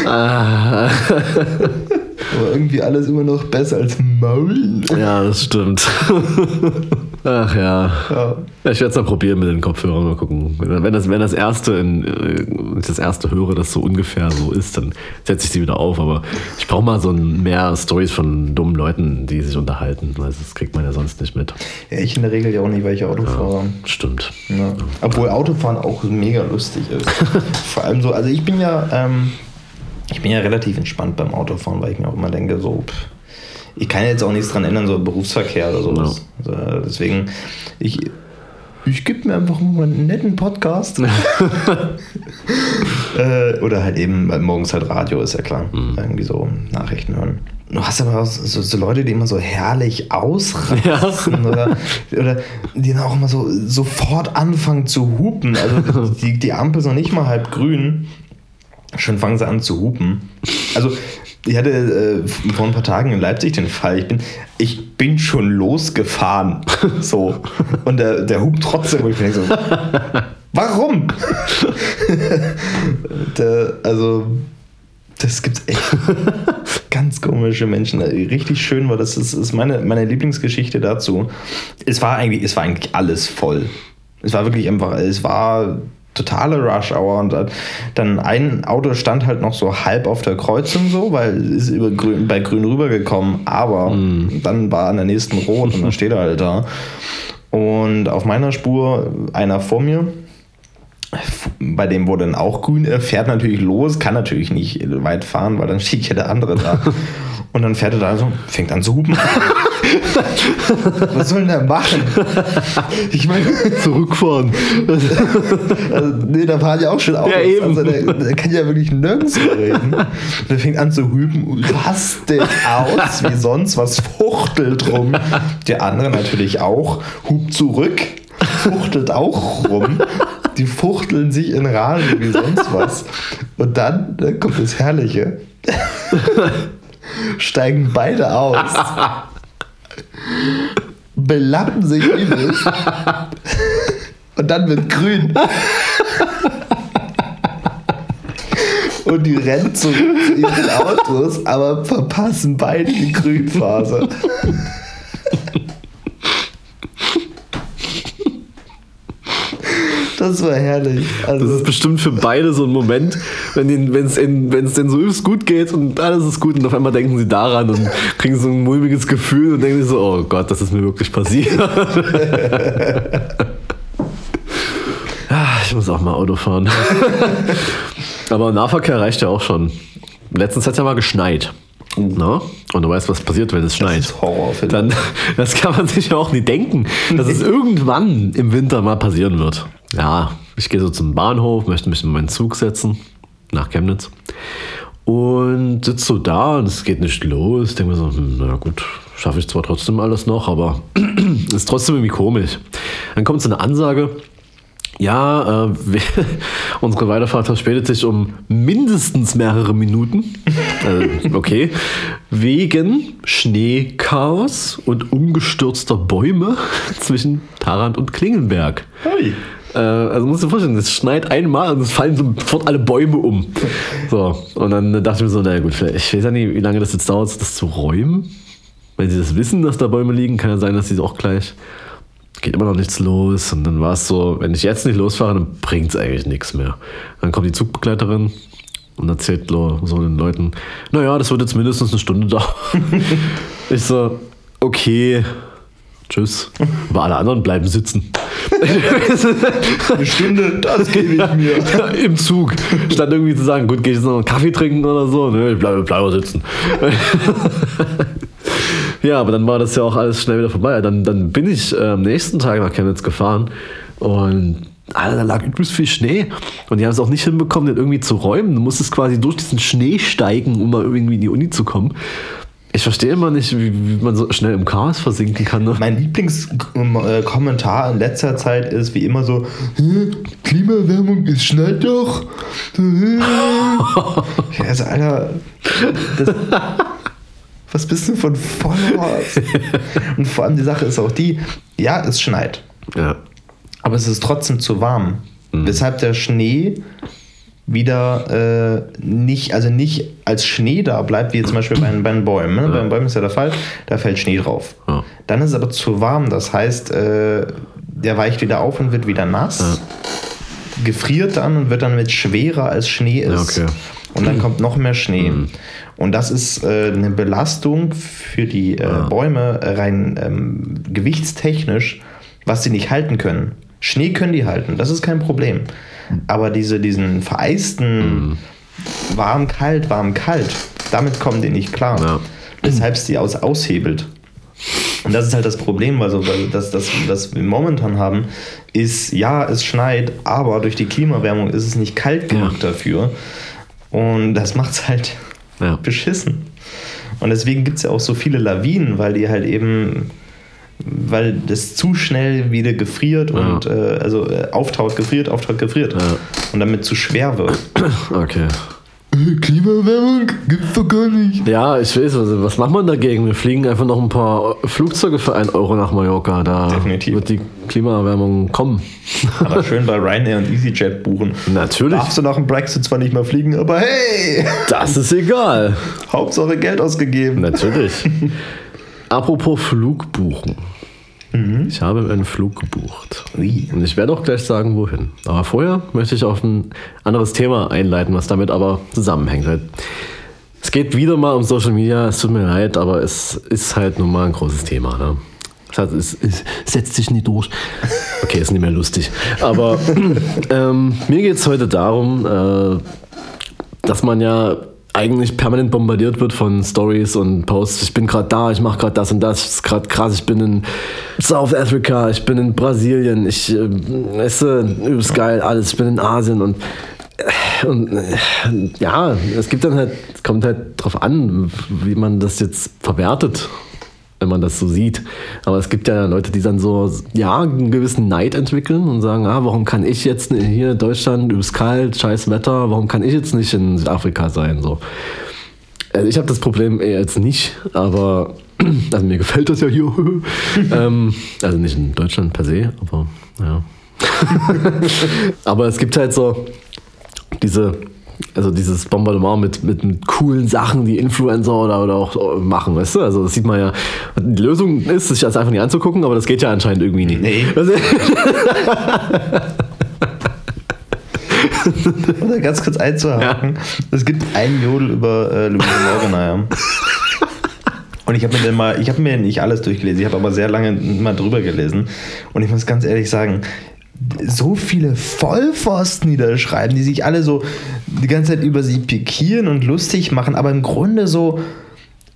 Ja. ah. Aber irgendwie alles immer noch besser als Maulen. Ja, das stimmt. Ach ja. ja. Ich werde es mal probieren mit den Kopfhörern, mal gucken. Wenn das, wenn das erste, in, äh, das erste höre, das so ungefähr so ist, dann setze ich sie wieder auf. Aber ich brauche mal so mehr Stories von dummen Leuten, die sich unterhalten. Das kriegt man ja sonst nicht mit. Ja, ich in der Regel ja auch nicht, weil ich Auto fahre. Ja, stimmt. Ja. Obwohl Autofahren auch mega lustig ist. Vor allem so, also ich bin ja. Ähm, ich bin ja relativ entspannt beim Autofahren, weil ich mir auch immer denke, so, pff, ich kann jetzt auch nichts dran ändern, so Berufsverkehr oder sowas. Ja. Also, deswegen, ich, ich gebe mir einfach mal einen netten Podcast. äh, oder halt eben, weil morgens halt Radio ist ja klar. Mhm. Irgendwie so Nachrichten hören. Du hast aber auch so, so, Leute, die immer so herrlich ausrasten ja. oder, oder die dann auch immer so sofort anfangen zu hupen. Also die, die Ampel ist noch nicht mal halb grün schon fangen sie an zu hupen. Also ich hatte äh, vor ein paar Tagen in Leipzig den Fall, ich bin, ich bin schon losgefahren. So. Und der, der hupt trotzdem, und ich denke so, warum? der, also, das gibt's echt ganz komische Menschen. Richtig schön war das. Das ist meine, meine Lieblingsgeschichte dazu. Es war eigentlich, es war eigentlich alles voll. Es war wirklich einfach, es war totale Rush Hour und dann ein Auto stand halt noch so halb auf der Kreuzung so, weil es ist über grün, bei grün rübergekommen, aber mm. dann war an der nächsten rot und dann steht er halt da. Und auf meiner Spur einer vor mir, bei dem wurde dann auch grün, er fährt natürlich los, kann natürlich nicht weit fahren, weil dann steht ja der andere da. Und dann fährt er da so, fängt an zu hupen. Was soll denn der machen? Ich meine, zurückfahren. Also, nee, da fahren ja auch schon Autos. Ja, eben. Also, der, der, kann ja wirklich nirgends reden. Der fängt an zu hupen, rastet aus wie sonst was, fuchtelt rum. Der andere natürlich auch, hupt zurück, fuchtelt auch rum. Die fuchteln sich in Rage wie sonst was. Und dann, dann kommt das Herrliche steigen beide aus, belappen sich übelst und dann wird grün. Und die rennen zu ihren Autos, aber verpassen beide die Grünphase. Das war herrlich. Also das ist bestimmt für beide so ein Moment, wenn es denen so übelst gut geht und alles ist gut und auf einmal denken sie daran und kriegen so ein mulmiges Gefühl und denken sich so, oh Gott, das ist mir wirklich passiert. Ah, ich muss auch mal Auto fahren. Aber Nahverkehr reicht ja auch schon. Letztens hat es ja mal geschneit. Na? Und du weißt, was passiert, wenn es schneit. Das ist Horror, Dann, das kann man sich ja auch nie denken, dass es irgendwann im Winter mal passieren wird. Ja, ich gehe so zum Bahnhof, möchte mich in meinen Zug setzen, nach Chemnitz. Und sitze so da und es geht nicht los. Denke mir so, hm, na gut, schaffe ich zwar trotzdem alles noch, aber ist trotzdem irgendwie komisch. Dann kommt so eine Ansage, ja, äh, unsere Weiterfahrt verspätet sich um mindestens mehrere Minuten. äh, okay. Wegen Schneechaos und umgestürzter Bäume zwischen Tarant und Klingenberg. Hey. Äh, also musst du dir vorstellen, es schneit einmal und es fallen sofort alle Bäume um. So, und dann dachte ich mir so, naja gut, ich weiß ja nicht, wie lange das jetzt dauert, das zu räumen. Wenn sie das wissen, dass da Bäume liegen, kann ja sein, dass sie es auch gleich geht immer noch nichts los. Und dann war es so, wenn ich jetzt nicht losfahre, dann bringt es eigentlich nichts mehr. Dann kommt die Zugbegleiterin und erzählt so den Leuten, naja, das wird jetzt mindestens eine Stunde dauern. ich so, okay, tschüss. Aber alle anderen bleiben sitzen. Eine Stunde, das gebe ich mir. Im Zug. Statt irgendwie zu sagen, gut, gehe ich jetzt noch einen Kaffee trinken oder so. Nö, ich bleibe, bleibe sitzen. Ja, aber dann war das ja auch alles schnell wieder vorbei. Dann, dann bin ich äh, am nächsten Tag nach Chemnitz gefahren und Alter, da lag übelst viel Schnee und die haben es auch nicht hinbekommen, den irgendwie zu räumen. Du musstest quasi durch diesen Schnee steigen, um mal irgendwie in die Uni zu kommen. Ich verstehe immer nicht, wie, wie, man so schnell im Chaos versinken kann. Ne? Mein Lieblingskommentar in letzter Zeit ist wie immer so: Klimaerwärmung, es schneit doch. also, Alter, das, was bist du von Followers? und vor allem die Sache ist auch die, ja, es schneit. Ja. Aber es ist trotzdem zu warm. Mhm. Weshalb der Schnee wieder äh, nicht, also nicht als Schnee da bleibt, wie zum Beispiel bei, bei den Bäumen. Ne? Ja. Bei den Bäumen ist ja der Fall, da fällt Schnee drauf. Ja. Dann ist es aber zu warm, das heißt, äh, der weicht wieder auf und wird wieder nass, ja. gefriert dann und wird dann mit schwerer als Schnee ist. Okay. Und dann kommt noch mehr Schnee. Mhm. Und das ist äh, eine Belastung für die äh. Bäume rein ähm, gewichtstechnisch, was sie nicht halten können. Schnee können die halten, das ist kein Problem. Aber diese, diesen vereisten mhm. warm, kalt, warm, kalt, damit kommen die nicht klar. Ja. Weshalb sie aus, aushebelt. Und das ist halt das Problem, weil, so, weil das, das, das wir momentan haben, ist, ja, es schneit, aber durch die Klimawärmung ist es nicht kalt genug ja. dafür. Und das macht es halt ja. beschissen. Und deswegen gibt es ja auch so viele Lawinen, weil die halt eben, weil das zu schnell wieder gefriert ja. und äh, also äh, auftaut, gefriert, auftaut, gefriert. Ja. Und damit zu schwer wird. Okay. Klimaerwärmung gibt's doch gar nicht. Ja, ich weiß, was, was macht man dagegen? Wir fliegen einfach noch ein paar Flugzeuge für 1 Euro nach Mallorca. Da Definitiv. wird die Klimaerwärmung kommen. Aber schön bei Ryanair und EasyJet buchen. Natürlich. Darfst du nach dem Brexit zwar nicht mehr fliegen, aber hey, Das ist egal. Hauptsache Geld ausgegeben. Natürlich. Apropos Flug buchen. Ich habe einen Flug gebucht. Ui. Und ich werde auch gleich sagen, wohin. Aber vorher möchte ich auf ein anderes Thema einleiten, was damit aber zusammenhängt. Es geht wieder mal um Social Media, es tut mir leid, aber es ist halt nun mal ein großes Thema. Ne? Das heißt, es, es setzt sich nie durch. Okay, ist nicht mehr lustig. Aber ähm, mir geht es heute darum, äh, dass man ja eigentlich permanent bombardiert wird von Stories und Posts. Ich bin gerade da, ich mache gerade das und das, ist gerade krass, ich bin in South Africa, ich bin in Brasilien, ich äh, weißt du, übelst geil, alles, ich bin in Asien und äh, und äh, ja, es gibt dann halt, kommt halt drauf an, wie man das jetzt verwertet, wenn man das so sieht. Aber es gibt ja Leute, die dann so, ja, einen gewissen Neid entwickeln und sagen, ah, warum kann ich jetzt hier in Deutschland, übelst kalt, scheiß Wetter, warum kann ich jetzt nicht in Südafrika sein? So. Also ich habe das Problem eher jetzt nicht, aber also mir gefällt das ja hier. ähm, also nicht in Deutschland per se, aber ja. aber es gibt halt so diese, also dieses Bombardement mit, mit, mit coolen Sachen, die Influencer oder, oder auch machen, weißt du? Also das sieht man ja. Die Lösung ist, sich das einfach nicht anzugucken, aber das geht ja anscheinend irgendwie nicht. Nee. Also, Oder ganz kurz einzuhaken. Es gibt einen Jodel über äh, Louise Morgenheim. Und ich habe mir dann mal, ich habe mir nicht alles durchgelesen, ich habe aber sehr lange mal drüber gelesen. Und ich muss ganz ehrlich sagen, so viele Vollpfosten, die da schreiben, die sich alle so die ganze Zeit über sie pikieren und lustig machen, aber im Grunde so.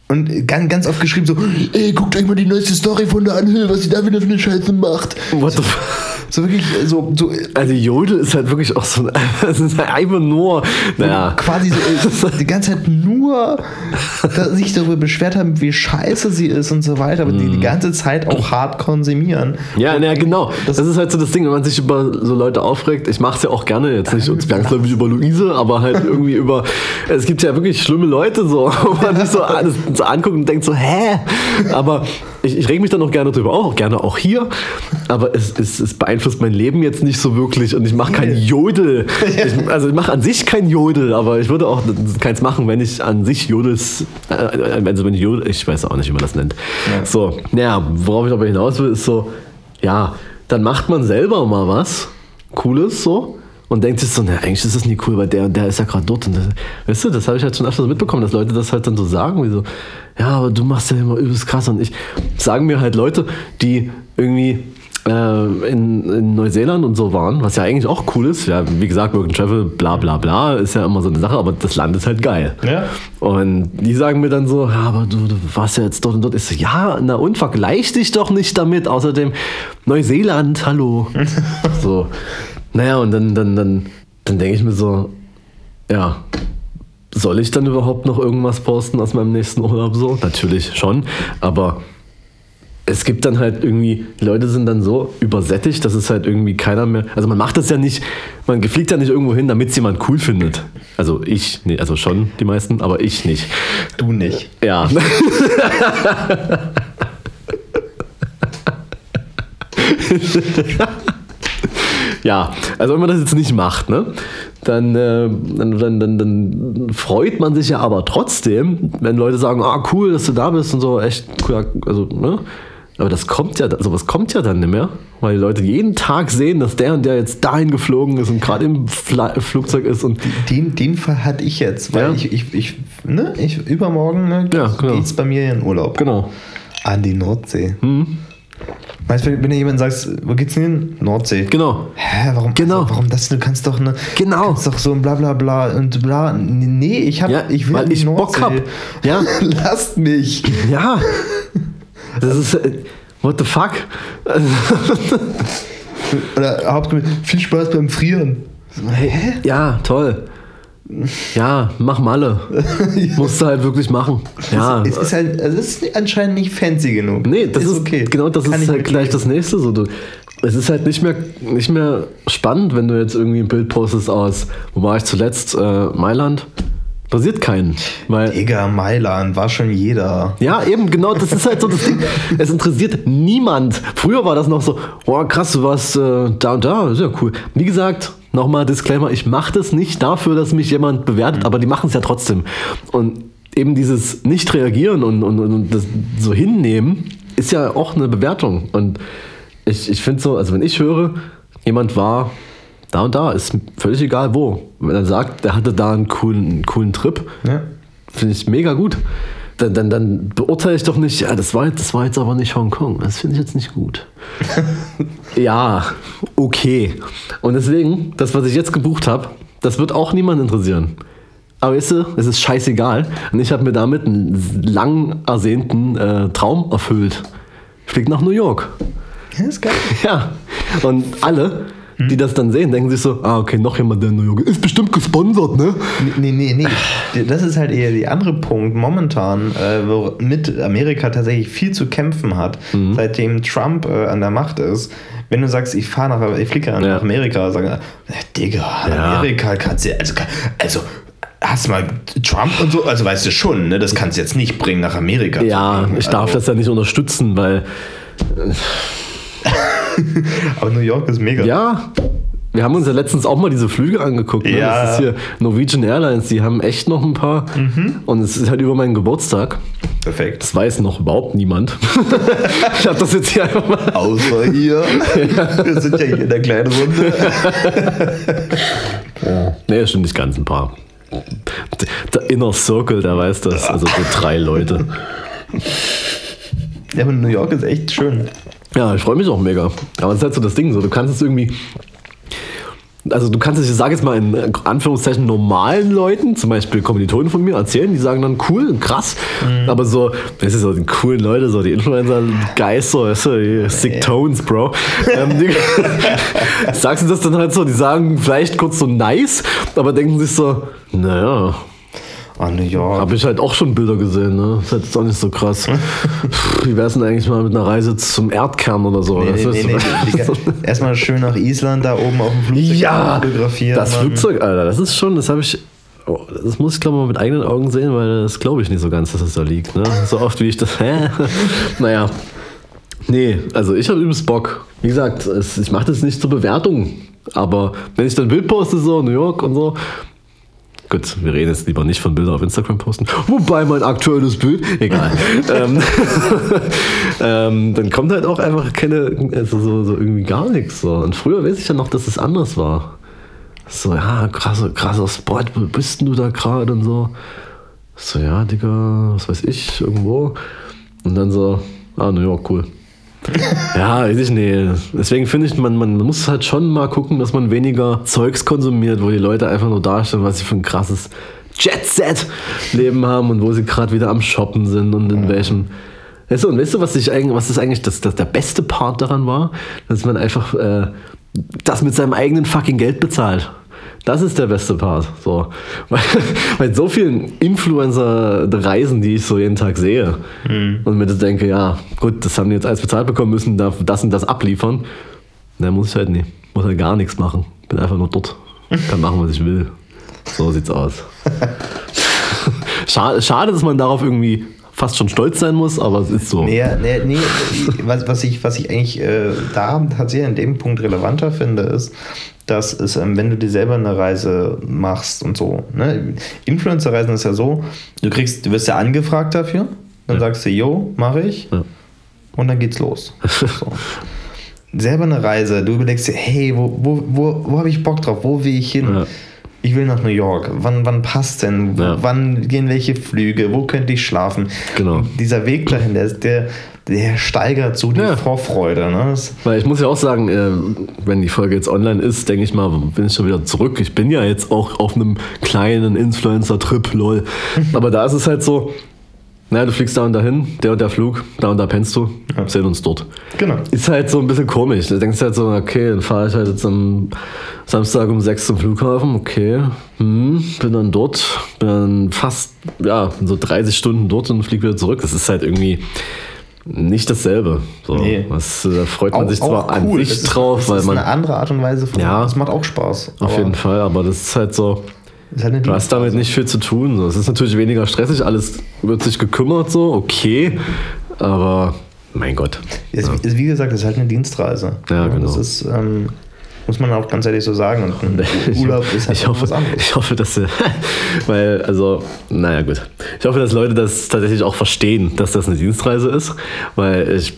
Und ganz, ganz oft geschrieben so, ey, guckt euch mal die neueste Story von der Anhöhe, was sie da wieder für eine Scheiße macht. what the f So wirklich, so, so Also Jodel ist halt wirklich auch so ein, es ist halt einfach nur, naja. quasi so, äh, die ganze Zeit nur sich darüber beschwert haben, wie scheiße sie ist und so weiter, aber die die ganze Zeit auch hart konsumieren. Ja, ja, genau. Das, ist halt so das Ding, wenn man sich über so Leute aufregt. Ich mache es ja auch gerne, jetzt nicht zwangsläufig über Luise, aber halt irgendwie über. Es gibt ja wirklich schlimme Leute so, wo man sich so alles so anguckt und denkt so, hä? Aber ich, ich reg mich dann auch gerne drüber auch gerne auch hier. Aber es, es, es beeinflusst mein Leben jetzt nicht so wirklich und ich mache kein Jodel. Ich, also ich mache an sich kein Jodel, aber ich würde auch keins machen, wenn ich an sich Jodels, äh, also wenn ich Jodel, ich weiß auch nicht, wie man das nennt. Ja. So, naja, worauf ich aber hinaus will, ist so, ja, dann macht man selber mal was Cooles so und denkt sich so, na, eigentlich ist das nie cool, weil der, der ist ja gerade dort. Und das, weißt du, das habe ich halt schon öfter so mitbekommen, dass Leute das halt dann so sagen, wie so, ja, aber du machst ja immer übelst krass. Und ich sagen mir halt Leute, die irgendwie äh, in, in Neuseeland und so waren, was ja eigentlich auch cool ist. Ja, wie gesagt, Work and Travel, bla bla bla, ist ja immer so eine Sache, aber das Land ist halt geil. Ja. Und die sagen mir dann so, ja, aber du, du warst ja jetzt dort und dort. Ich so, ja, na und vergleich dich doch nicht damit. Außerdem Neuseeland, hallo. so. Naja, und dann, dann, dann, dann denke ich mir so, ja, soll ich dann überhaupt noch irgendwas posten aus meinem nächsten Urlaub so? Natürlich schon, aber es gibt dann halt irgendwie, die Leute sind dann so übersättigt, dass es halt irgendwie keiner mehr. Also man macht das ja nicht, man fliegt ja nicht irgendwo hin, damit es jemand cool findet. Also ich, nee, also schon die meisten, aber ich nicht. Du nicht. Ja. ja, also wenn man das jetzt nicht macht, ne, dann, äh, dann, dann, dann, dann freut man sich ja aber trotzdem, wenn Leute sagen, ah cool, dass du da bist und so, echt cool, also, ne? Aber das kommt ja, sowas kommt ja dann nicht mehr, weil die Leute jeden Tag sehen, dass der und der jetzt dahin geflogen ist und gerade im Fla Flugzeug ist und Den, den Fall hatte ich jetzt, weil Ja. ich, ich, ich, ne, ich übermorgen ne, Ja, genau. geht's bei mir in Urlaub. genau. An die Nordsee. Hm. Weißt du, wenn dir jemand sagt, wo geht's denn hin? Nordsee. Genau. Hä, warum, Genau. also, warum das? Du kannst doch ne, Genau. Du kannst doch so ein bla bla bla und bla. Nee, ich hab, Ja, ich will weil ich Bock Nordsee. hab. Ja. Lasst mich. Ja. Das ist. äh, What the fuck? Oder Hauptgrund, viel Spaß beim Frieren. Hä? Ja, toll. Ja, mach Malle. Musst du halt wirklich machen. Ja. Es ist halt, also es ist anscheinend nicht fancy genug. Nee, das ist, genau das Kann ist halt gleich das nächste. So, du, es ist halt nicht mehr, nicht mehr spannend, wenn du jetzt irgendwie ein Bild postest aus, wo war ich zuletzt? Äh, Mailand? Interessiert keinen. Weil, Digga, Mailand war schon jeder. Ja, eben, genau, das ist halt so das Ding. Es interessiert niemand. Früher war das noch so, oh krass, du warst äh, da und da, ist ja cool. Wie gesagt, nochmal Disclaimer, ich mache das nicht dafür, dass mich jemand bewertet, mhm. aber die machen es ja trotzdem. Und eben dieses Nicht-Reagieren und, und, und das so hinnehmen, ist ja auch eine Bewertung. Und ich, ich finde so, also wenn ich höre, jemand war da und da, ist völlig egal wo. Wenn er sagt, der hatte da einen coolen, coolen Trip, ja. finde ich mega gut. Dann, dann, dann, beurteile ich doch nicht, ja, das war, das war jetzt aber nicht Hongkong. Das finde ich jetzt nicht gut. ja, okay. Und deswegen, das, was ich jetzt gebucht habe, das wird auch niemand interessieren. Aber weißt du, es ist scheißegal. Und ich habe mir damit einen lang ersehnten äh, Traum erfüllt. Ich fliege nach New York. Ja, ist geil. Ja. Und alle, die das dann sehen, denken sich so, ah, okay, noch jemand, der in New York ist bestimmt gesponsert, ne? Nee, nee, nee. Das ist halt eher der andere Punkt momentan, äh, womit Amerika tatsächlich viel zu kämpfen hat, mhm. seitdem Trump äh, an der Macht ist. Wenn du sagst, ich fahre nach, ich fliege nach ja. Amerika, sagen, äh, Digga, ja. Amerika kannst du, also, also hast du mal Trump und so, also weißt du schon, ne, das kannst du jetzt nicht bringen nach Amerika. Ja, ich darf also, das ja nicht unterstützen, weil. Aber New York ist mega. Ja. Wir haben uns ja letztens auch mal diese Flüge angeguckt. Ne? Ja. Das ist hier Norwegian Airlines, die haben echt noch ein paar. Mhm. Und es ist halt über meinen Geburtstag. Perfekt. Das weiß noch überhaupt niemand. ich habe das jetzt hier einfach mal. Außer hier. Ja. Wir sind ja hier in der kleinen Runde. ja. Nee, stimmt nicht ganz ein paar. Der Inner Circle, der weiß das. Also so drei Leute. Ja, aber New York ist echt schön. Ja, ich freue mich auch mega. Aber es ist halt so das Ding, so du kannst es irgendwie. Also du kannst es, ich sage jetzt mal in Anführungszeichen normalen Leuten, zum Beispiel Kommilitonen von mir, erzählen, die sagen dann cool, krass, mhm. aber so, das ist so die coolen Leute, so die Influencer-Guys, so, weißt du, die Sick Tones, Bro. ähm, die, sagst du das dann halt so, die sagen vielleicht kurz so nice, aber denken sich so, naja, Ah, New York. Habe ich halt auch schon Bilder gesehen, ne? Das ist halt jetzt auch nicht so krass. Wie wär's denn eigentlich mal mit einer Reise zum Erdkern oder so? Nee, nee, nee, nee, Erstmal schön nach Island, da oben auf dem Flugzeug ja, fotografieren. Das Mann. Flugzeug, Alter, das ist schon, das habe ich. Oh, das muss ich glaube mal mit eigenen Augen sehen, weil das glaube ich nicht so ganz, dass es da liegt. Ne? So oft wie ich das. Hä? naja. Nee, also ich habe übelst Bock. Wie gesagt, ich mache das nicht zur Bewertung. Aber wenn ich dann Bild poste, so New York und so, Gut, wir reden jetzt lieber nicht von Bildern auf Instagram posten. Wobei mein aktuelles Bild, egal. ähm, ähm, dann kommt halt auch einfach keine, also so, so irgendwie gar nichts. So. Und früher weiß ich ja noch, dass es anders war. So, ja, krasser, krasser Spot, wo bist du da gerade und so. So, ja, Digga, was weiß ich, irgendwo. Und dann so, ah, New York, cool. Ja, weiß ich nicht. Deswegen finde ich, man, man muss halt schon mal gucken, dass man weniger Zeugs konsumiert, wo die Leute einfach nur darstellen, was sie für ein krasses Jet-Set-Leben haben und wo sie gerade wieder am Shoppen sind und in welchem. Weißt du, und weißt du, was, ich eigentlich, was ist eigentlich das, das, der beste Part daran war? Dass man einfach äh, das mit seinem eigenen fucking Geld bezahlt. Das ist der beste Part. So. Weil, weil so vielen Influencer-Reisen, die ich so jeden Tag sehe, mhm. und mir das denke, ja, gut, das haben die jetzt alles bezahlt bekommen, müssen da das und das abliefern. Dann muss ich halt nicht. Muss halt gar nichts machen. Bin einfach nur dort. Kann machen, was ich will. So sieht's aus. Schade, schade, dass man darauf irgendwie fast schon stolz sein muss, aber es ist so. Nee, nee, nee was, was, ich, was ich eigentlich äh, da tatsächlich an dem Punkt relevanter finde, ist, dass es, ähm, wenn du dir selber eine Reise machst und so, ne? Influencer-Reisen ist ja so, du kriegst, du wirst ja angefragt dafür, dann ja. sagst du, yo, mache ich, ja. und dann geht's los. So. selber eine Reise, du überlegst dir, hey, wo, wo, wo, wo habe ich Bock drauf, wo will ich hin? Ja. Ich will nach New York. Wann, wann passt denn? Wann gehen welche Flüge? Wo könnte ich schlafen? Genau. dieser Weg dahin, der, der, der steigert so die ja. Vorfreude. Ne? Weil ich muss ja auch sagen, äh, wenn die Folge jetzt online ist, denke ich mal, bin ich schon wieder zurück. Ich bin ja jetzt auch auf einem kleinen Influencer-Trip, lol. Aber da ist es halt so, naja, du fliegst da und dahin, der und der Flug, da und da pennst du, ja. sehen uns dort. Genau. Ist halt so ein bisschen komisch. Du denkst halt so, okay, dann fahre ich halt jetzt am Samstag um sechs zum Flughafen, okay, hm, bin dann dort, bin dann fast, ja, so 30 Stunden dort und flieg wieder zurück. Das ist halt irgendwie nicht dasselbe. So, nee. das, da freut man auch, sich zwar cool. an sich drauf, ist, weil man. eine andere Art und Weise von. Ja, das macht auch Spaß. Auf jeden Fall, aber das ist halt so. Halt du hast damit nicht viel zu tun. Es ist natürlich weniger stressig, alles wird sich gekümmert, so, okay. Aber mein Gott. Ja. wie gesagt, es ist halt eine Dienstreise. Ja, genau. Das ist, ähm, muss man auch ganz ehrlich so sagen. Und ein Urlaub ist halt ich hoffe, was anderes. Ich hoffe, dass, weil, also, naja, gut. Ich hoffe, dass Leute das tatsächlich auch verstehen, dass das eine Dienstreise ist, weil ich,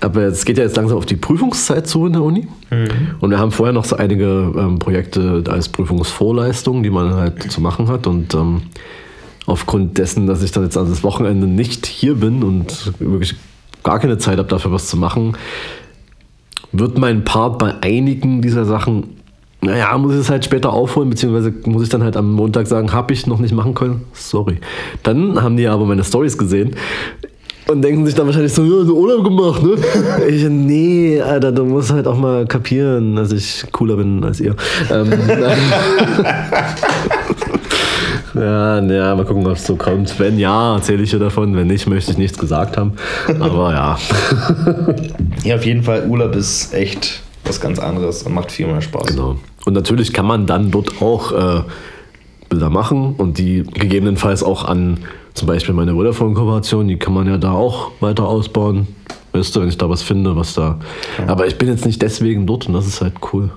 aber es geht ja jetzt langsam auf die Prüfungszeit zu in der Uni. Mhm. Und wir haben vorher noch so einige ähm, Projekte als Prüfungsvorleistung, die man halt zu machen hat und ähm, aufgrund dessen, dass ich dann jetzt an das Wochenende nicht hier bin und wirklich gar keine Zeit habe, dafür was zu machen, wird mein Part bei einigen dieser Sachen, naja, muss ich es halt später aufholen, beziehungsweise muss ich dann halt am Montag sagen, habe ich noch nicht machen können. Sorry. Dann haben die aber meine Stories gesehen und denken sich dann wahrscheinlich so, ja, so Urlaub gemacht, ne? Ich, nee, Alter, du musst halt auch mal kapieren, dass ich cooler bin als ihr. Ähm, Ja, ja, mal gucken, ob es so kommt. Wenn ja, erzähle ich dir davon. Wenn nicht, möchte ich nichts gesagt haben. Aber ja. ja, auf jeden Fall, Urlaub ist echt was ganz anderes und macht viel mehr Spaß. Genau. Und natürlich kann man dann dort auch äh, Bilder machen und die gegebenenfalls auch an zum Beispiel meine Vodafone-Kooperation, die kann man ja da auch weiter ausbauen. Weißt du, wenn ich da was finde, was da. Ja. Aber ich bin jetzt nicht deswegen dort und das ist halt cool.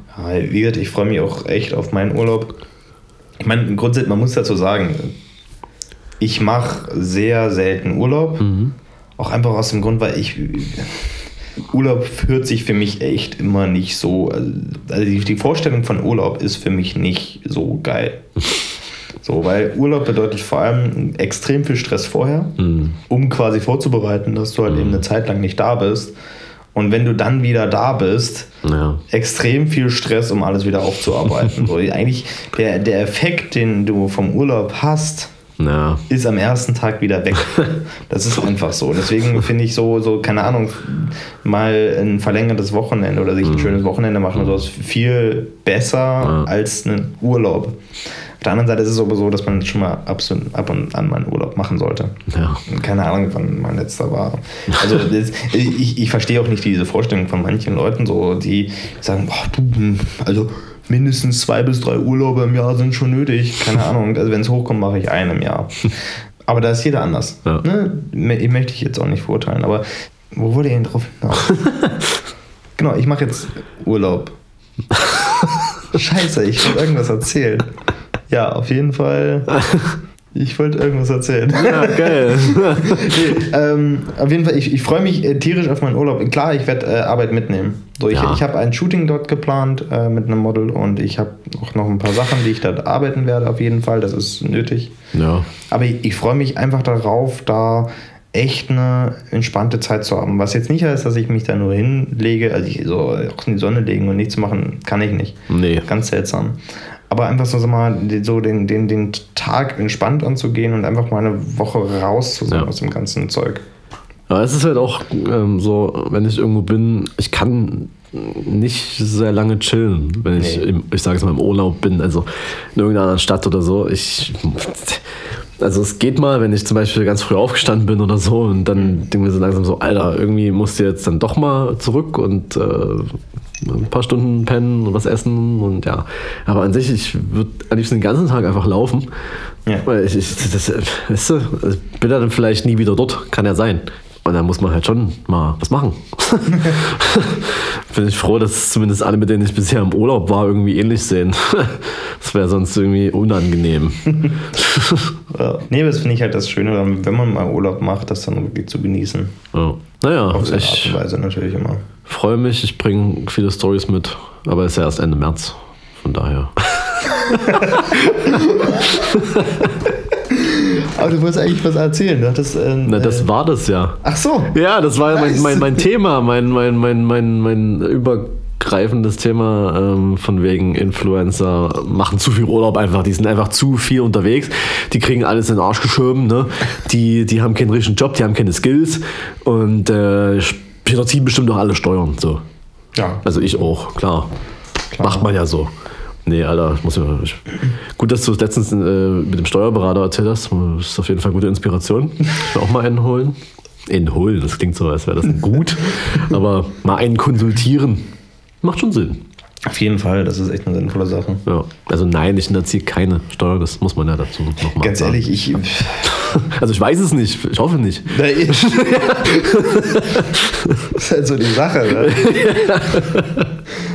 Wie gesagt, ich freue mich auch echt auf meinen Urlaub. Ich meine, grundsätzlich, man muss dazu sagen, ich mache sehr selten Urlaub. Mhm. Auch einfach aus dem Grund, weil ich. Urlaub führt sich für mich echt immer nicht so. Also die Vorstellung von Urlaub ist für mich nicht so geil. So, weil Urlaub bedeutet vor allem extrem viel Stress vorher, mhm. um quasi vorzubereiten, dass du halt mhm. eben eine Zeit lang nicht da bist. Und wenn du dann wieder da bist, ja. extrem viel Stress, um alles wieder aufzuarbeiten. so, eigentlich der, der Effekt, den du vom Urlaub hast, ja. ist am ersten Tag wieder weg. Das ist einfach so. Deswegen finde ich so, so, keine Ahnung, mal ein verlängertes Wochenende oder sich ein mhm. schönes Wochenende machen, mhm. so ist viel besser ja. als ein Urlaub. Auf der anderen Seite ist es aber so, dass man schon mal ab, und an mal einen Urlaub machen sollte. Ja. Keine Ahnung, wann mein letzter war. Also das, ich, ich verstehe auch nicht diese Vorstellung von manchen Leuten, so, die sagen, boah, du, also mindestens zwei bis drei Urlaube im Jahr sind schon nötig. Keine Ahnung, also wenn es hochkommt, mache ich einen im Jahr. Aber da ist jeder anders. Ja. Ne? Ich möchte ich jetzt auch nicht verurteilen, aber wo wurde ihr denn drauf hinaus? genau, ich mache jetzt Urlaub. Scheiße, ich will irgendwas erzählen. Ja, auf jeden Fall. Ich wollte irgendwas erzählen. Ja, geil. nee, ähm, auf jeden Fall, ich, ich freue mich äh, tierisch auf meinen Urlaub. Klar, ich werde äh, Arbeit mitnehmen. So, ich ja. ich habe ein Shooting dort geplant äh, mit einem Model und ich habe auch noch ein paar Sachen, die ich dort arbeiten werde, auf jeden Fall. Das ist nötig. Ja. Aber ich, ich freue mich einfach darauf, da echt eine entspannte Zeit zu haben. Was jetzt nicht heißt, dass ich mich da nur hinlege, also ich so auch in die Sonne legen und nichts machen, kann ich nicht. Nee. Ganz seltsam aber einfach so, mal, so den, den, den Tag entspannt anzugehen und einfach mal eine Woche raus zu sein ja. aus dem ganzen Zeug. Ja, es ist halt auch ähm, so, wenn ich irgendwo bin, ich kann nicht sehr lange chillen, wenn nee. ich, im, ich sage es mal, im Urlaub bin, also in irgendeiner anderen Stadt oder so. Ich, also es geht mal, wenn ich zum Beispiel ganz früh aufgestanden bin oder so und dann denke ich mir so langsam so, Alter, irgendwie musst du jetzt dann doch mal zurück und äh, ein paar Stunden pennen und was essen und ja. Aber an sich, ich würde am liebsten den ganzen Tag einfach laufen. Ja. Weil ich, ich das, weißt du, also bin dann vielleicht nie wieder dort, kann ja sein. Und dann muss man halt schon mal was machen. Bin ich froh, dass zumindest alle, mit denen ich bisher im Urlaub war, irgendwie ähnlich sehen. das wäre sonst irgendwie unangenehm. ja. Nee, das finde ich halt das Schöne, wenn man mal Urlaub macht, das dann wirklich zu genießen. Ja. Naja, auf seine Art und Weise natürlich immer. Freue mich, ich bringe viele Stories mit, aber es ist ja erst Ende März. Von daher. Aber du wolltest eigentlich was erzählen. Du hattest, äh, Na, das äh, war das ja. Ach so. Ja, das war nice. mein, mein, mein Thema, mein, mein, mein, mein, mein übergreifendes Thema ähm, von wegen Influencer machen zu viel Urlaub einfach. Die sind einfach zu viel unterwegs. Die kriegen alles in den Arsch geschoben. Ne? Die, die haben keinen richtigen Job, die haben keine Skills und äh, ziehen bestimmt auch alle Steuern. So. Ja. Also ich auch, klar. klar. Macht man ja so. Nee, Alter, ich muss ja. Ich, gut, dass du es letztens äh, mit dem Steuerberater erzählt hast. Das ist auf jeden Fall gute Inspiration. Ich will auch mal einen holen. Einen holen, das klingt so, als wäre das gut. Aber mal einen konsultieren. Macht schon Sinn. Auf jeden Fall, das ist echt eine sinnvolle Sache. Ja. Also nein, ich entziehe keine Steuer, das muss man ja dazu nochmal Ganz sagen. ehrlich, ich. Also ich weiß es nicht, ich hoffe nicht. Nein. das ist halt so die Sache. Ne?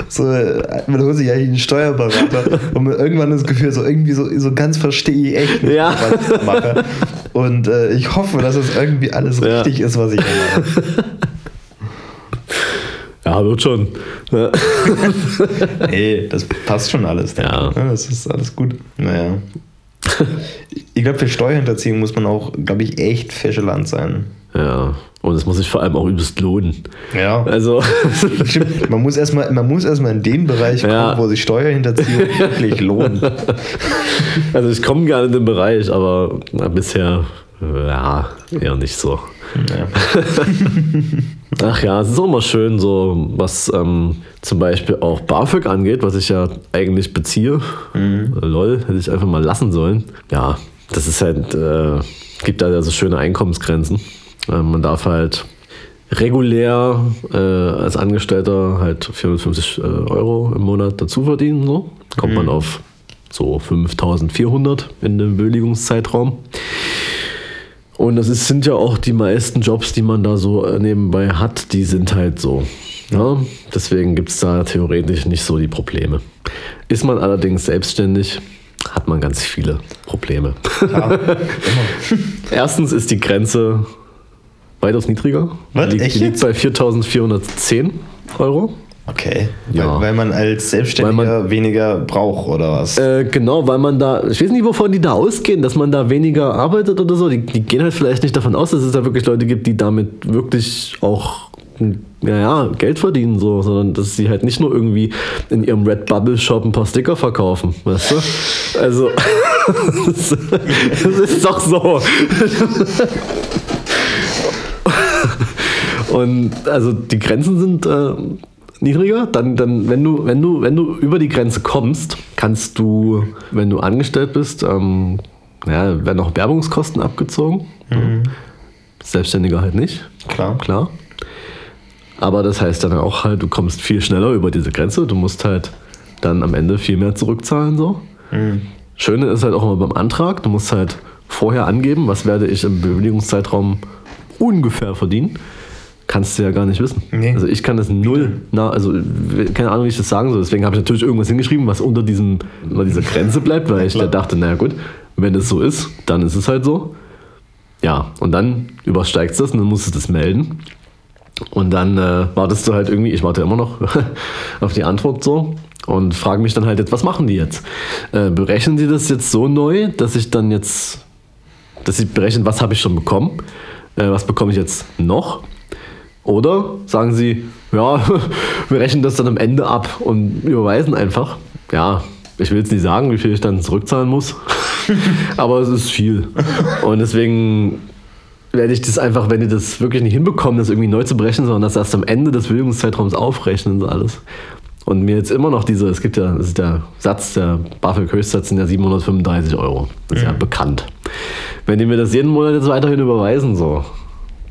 So, man holt sich eigentlich einen Steuerberater und man irgendwann das Gefühl, so irgendwie so, so ganz verstehe ich echt nicht, Ja. was ich mache. Und äh, ich hoffe, dass es irgendwie alles Ja. richtig ist, was ich mache. Ja, wird schon. Ja. Nee, das passt schon alles. Ja. Das ist alles gut. Naja. Ich glaube, für Steuerhinterziehung muss man auch, glaube ich, echt Fischeland sein. ja. Und es muss sich vor allem auch übelst lohnen. Ja. Also, Stimmt. Man muss erstmal erst in den Bereich kommen, Ja. wo sich Steuerhinterziehung wirklich lohnt. also ich komme gerne in den Bereich, aber bisher ja, eher nicht so. Ja. Ach ja, es ist auch immer schön, so was ähm, zum Beispiel auch BAföG angeht, was ich ja eigentlich beziehe. Lol, hätte ich einfach mal lassen sollen. Ja, das ist halt, äh, gibt da ja so schöne Einkommensgrenzen. Äh, man darf halt regulär äh, als Angestellter halt 450 äh, Euro im Monat dazu verdienen. So. Kommt man auf so 5400 in dem Bewilligungszeitraum. Und das ist, sind ja auch die meisten Jobs, die man da so äh, nebenbei hat, die sind halt so. Ja? Deswegen gibt es da theoretisch nicht so die Probleme. Ist man allerdings selbstständig, hat man ganz viele Probleme. Ja. Erstens ist die Grenze weitaus niedriger. Was? Die liegt, Echt die liegt jetzt? bei 4.410 Euro. Okay. Ja. Weil, weil man als Selbstständiger weniger braucht, oder was? Äh, genau, weil man da, ich weiß nicht, wovon die da ausgehen, dass man da weniger arbeitet oder so. Die, die gehen halt vielleicht nicht davon aus, dass es da wirklich Leute gibt, die damit wirklich auch naja, Geld verdienen, so, sondern dass sie halt nicht nur irgendwie in ihrem Red Bubble Shop ein paar Sticker verkaufen, weißt du? Also, das ist doch so. Und also die Grenzen sind äh, niedriger. Dann, dann, wenn du, wenn du, wenn du über die Grenze kommst, kannst du, wenn du angestellt bist, ähm, ja, werden auch Werbungskosten abgezogen. Selbstständiger halt nicht, Klar. klar. Aber das heißt dann auch halt, du kommst viel schneller über diese Grenze. Du musst halt dann am Ende viel mehr zurückzahlen so. Schöne ist halt auch immer beim Antrag, du musst halt vorher angeben, was werde ich im Bewilligungszeitraum ungefähr verdienen. Kannst du ja gar nicht wissen. Nee. Also ich kann das null, na, also keine Ahnung, wie ich das sagen soll. Deswegen habe ich natürlich irgendwas hingeschrieben, was unter, diesem, unter dieser Grenze bleibt, weil ich da dachte, naja gut, wenn es so ist, dann ist es halt so. Ja, und dann übersteigst du das und dann musst du das melden. Und dann äh, wartest du halt irgendwie, ich warte immer noch auf die Antwort so und frage mich dann halt jetzt, was machen die jetzt? Äh, berechnen die das jetzt so neu, dass ich dann jetzt, dass sie berechnen, was habe ich schon bekommen? Äh, was bekomme ich jetzt noch? Oder sagen sie, ja, wir rechnen das dann am Ende ab und überweisen einfach. Ja, ich will jetzt nicht sagen, wie viel ich dann zurückzahlen muss, aber es ist viel. Und deswegen werde ich das einfach, wenn die das wirklich nicht hinbekommen, das irgendwie neu zu berechnen, sondern das erst am Ende des Bewilligungszeitraums aufrechnen und alles. Und mir jetzt immer noch diese, es gibt ja, das ist der Satz, der BAföG-Höchstsatz sind ja 735 Euro. Das ist ja bekannt. Wenn die mir das jeden Monat jetzt weiterhin überweisen, so,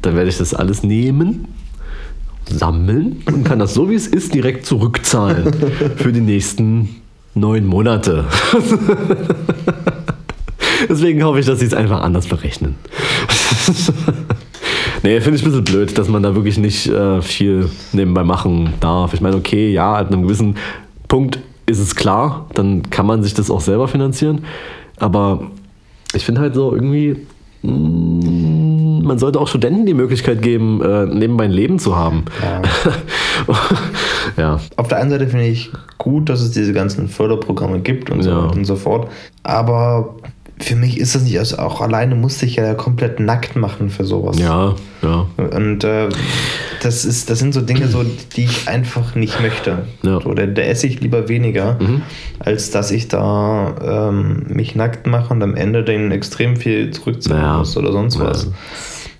dann werde ich das alles nehmen, sammeln und kann das so wie es ist direkt zurückzahlen für die nächsten neun Monate. Deswegen hoffe ich, dass sie es einfach anders berechnen. nee, finde ich ein bisschen blöd, dass man da wirklich nicht äh, viel nebenbei machen darf. Ich meine, okay, ja, ab einem gewissen Punkt ist es klar, dann kann man sich das auch selber finanzieren. Aber ich finde halt so irgendwie, mm, man sollte auch Studenten die Möglichkeit geben, äh, nebenbei ein Leben zu haben. Ja. ja. Auf der einen Seite finde ich gut, dass es diese ganzen Förderprogramme gibt und so Ja. und so fort. Aber für mich ist das nicht, also auch alleine musste ich ja komplett nackt machen für sowas. Ja, ja. Und äh, das, ist, das sind so Dinge, so, die ich einfach nicht möchte. Ja. Mhm. So, da, esse ich lieber weniger, als dass ich da ähm, mich nackt mache und am Ende dann extrem viel zurückzahlen Ja. muss oder sonst Ja.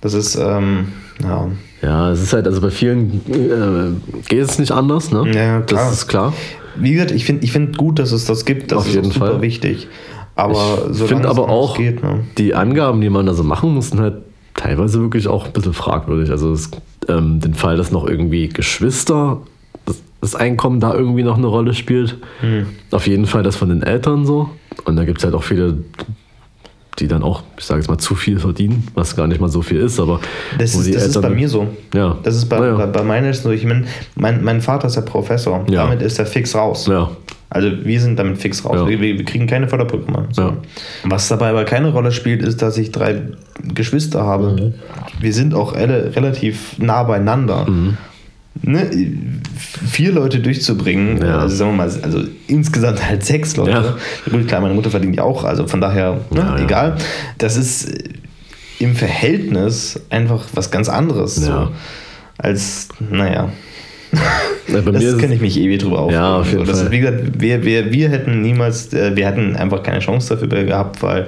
Das ist, ähm, ja. Ja, es ist halt, also bei vielen äh, geht es nicht anders, ne? Ja, klar. Das ist klar. Wie gesagt, ich finde ich find gut, dass es das gibt. Das Auf ist jeden super Fall. wichtig. Aber ich solange finde aber auch, geht, ne? die Angaben, die man da so machen muss, sind halt teilweise wirklich auch ein bisschen fragwürdig. Also es, ähm, den Fall, dass noch irgendwie Geschwister das das Einkommen da irgendwie noch eine Rolle spielt. Hm. Auf jeden Fall das von den Eltern so. Und da gibt es halt auch viele, die dann auch, ich sage jetzt mal, zu viel verdienen, was gar nicht mal so viel ist, aber Das, ist, das ist bei mir so. Ja. Das ist bei, Naja. bei, bei meiner ist so, ich mein, mein, mein Vater ist ja Professor. Ja. Damit ist er fix raus. Ja, Also wir sind damit fix raus. Ja. Wir, wir kriegen keine Förderprogramme. So. Ja. Was dabei aber keine Rolle spielt, ist, dass ich drei Geschwister habe. Mhm. Wir sind auch alle relativ nah beieinander. Mhm. Ne? Vier Leute durchzubringen, Ja. also sagen wir mal, also insgesamt halt sechs Leute. Ja. Gut, klar, meine Mutter verdient ja auch, also von daher, ne, Ja, egal. Das ist im Verhältnis einfach was ganz anderes. So, als, naja. Ja, bei mir ist Das kann ich mich ewig drüber aufregen. Ja, auf jeden so, das Fall. Ist, wie gesagt, wir, wir, wir hätten niemals, äh, wir hätten einfach keine Chance dafür gehabt, weil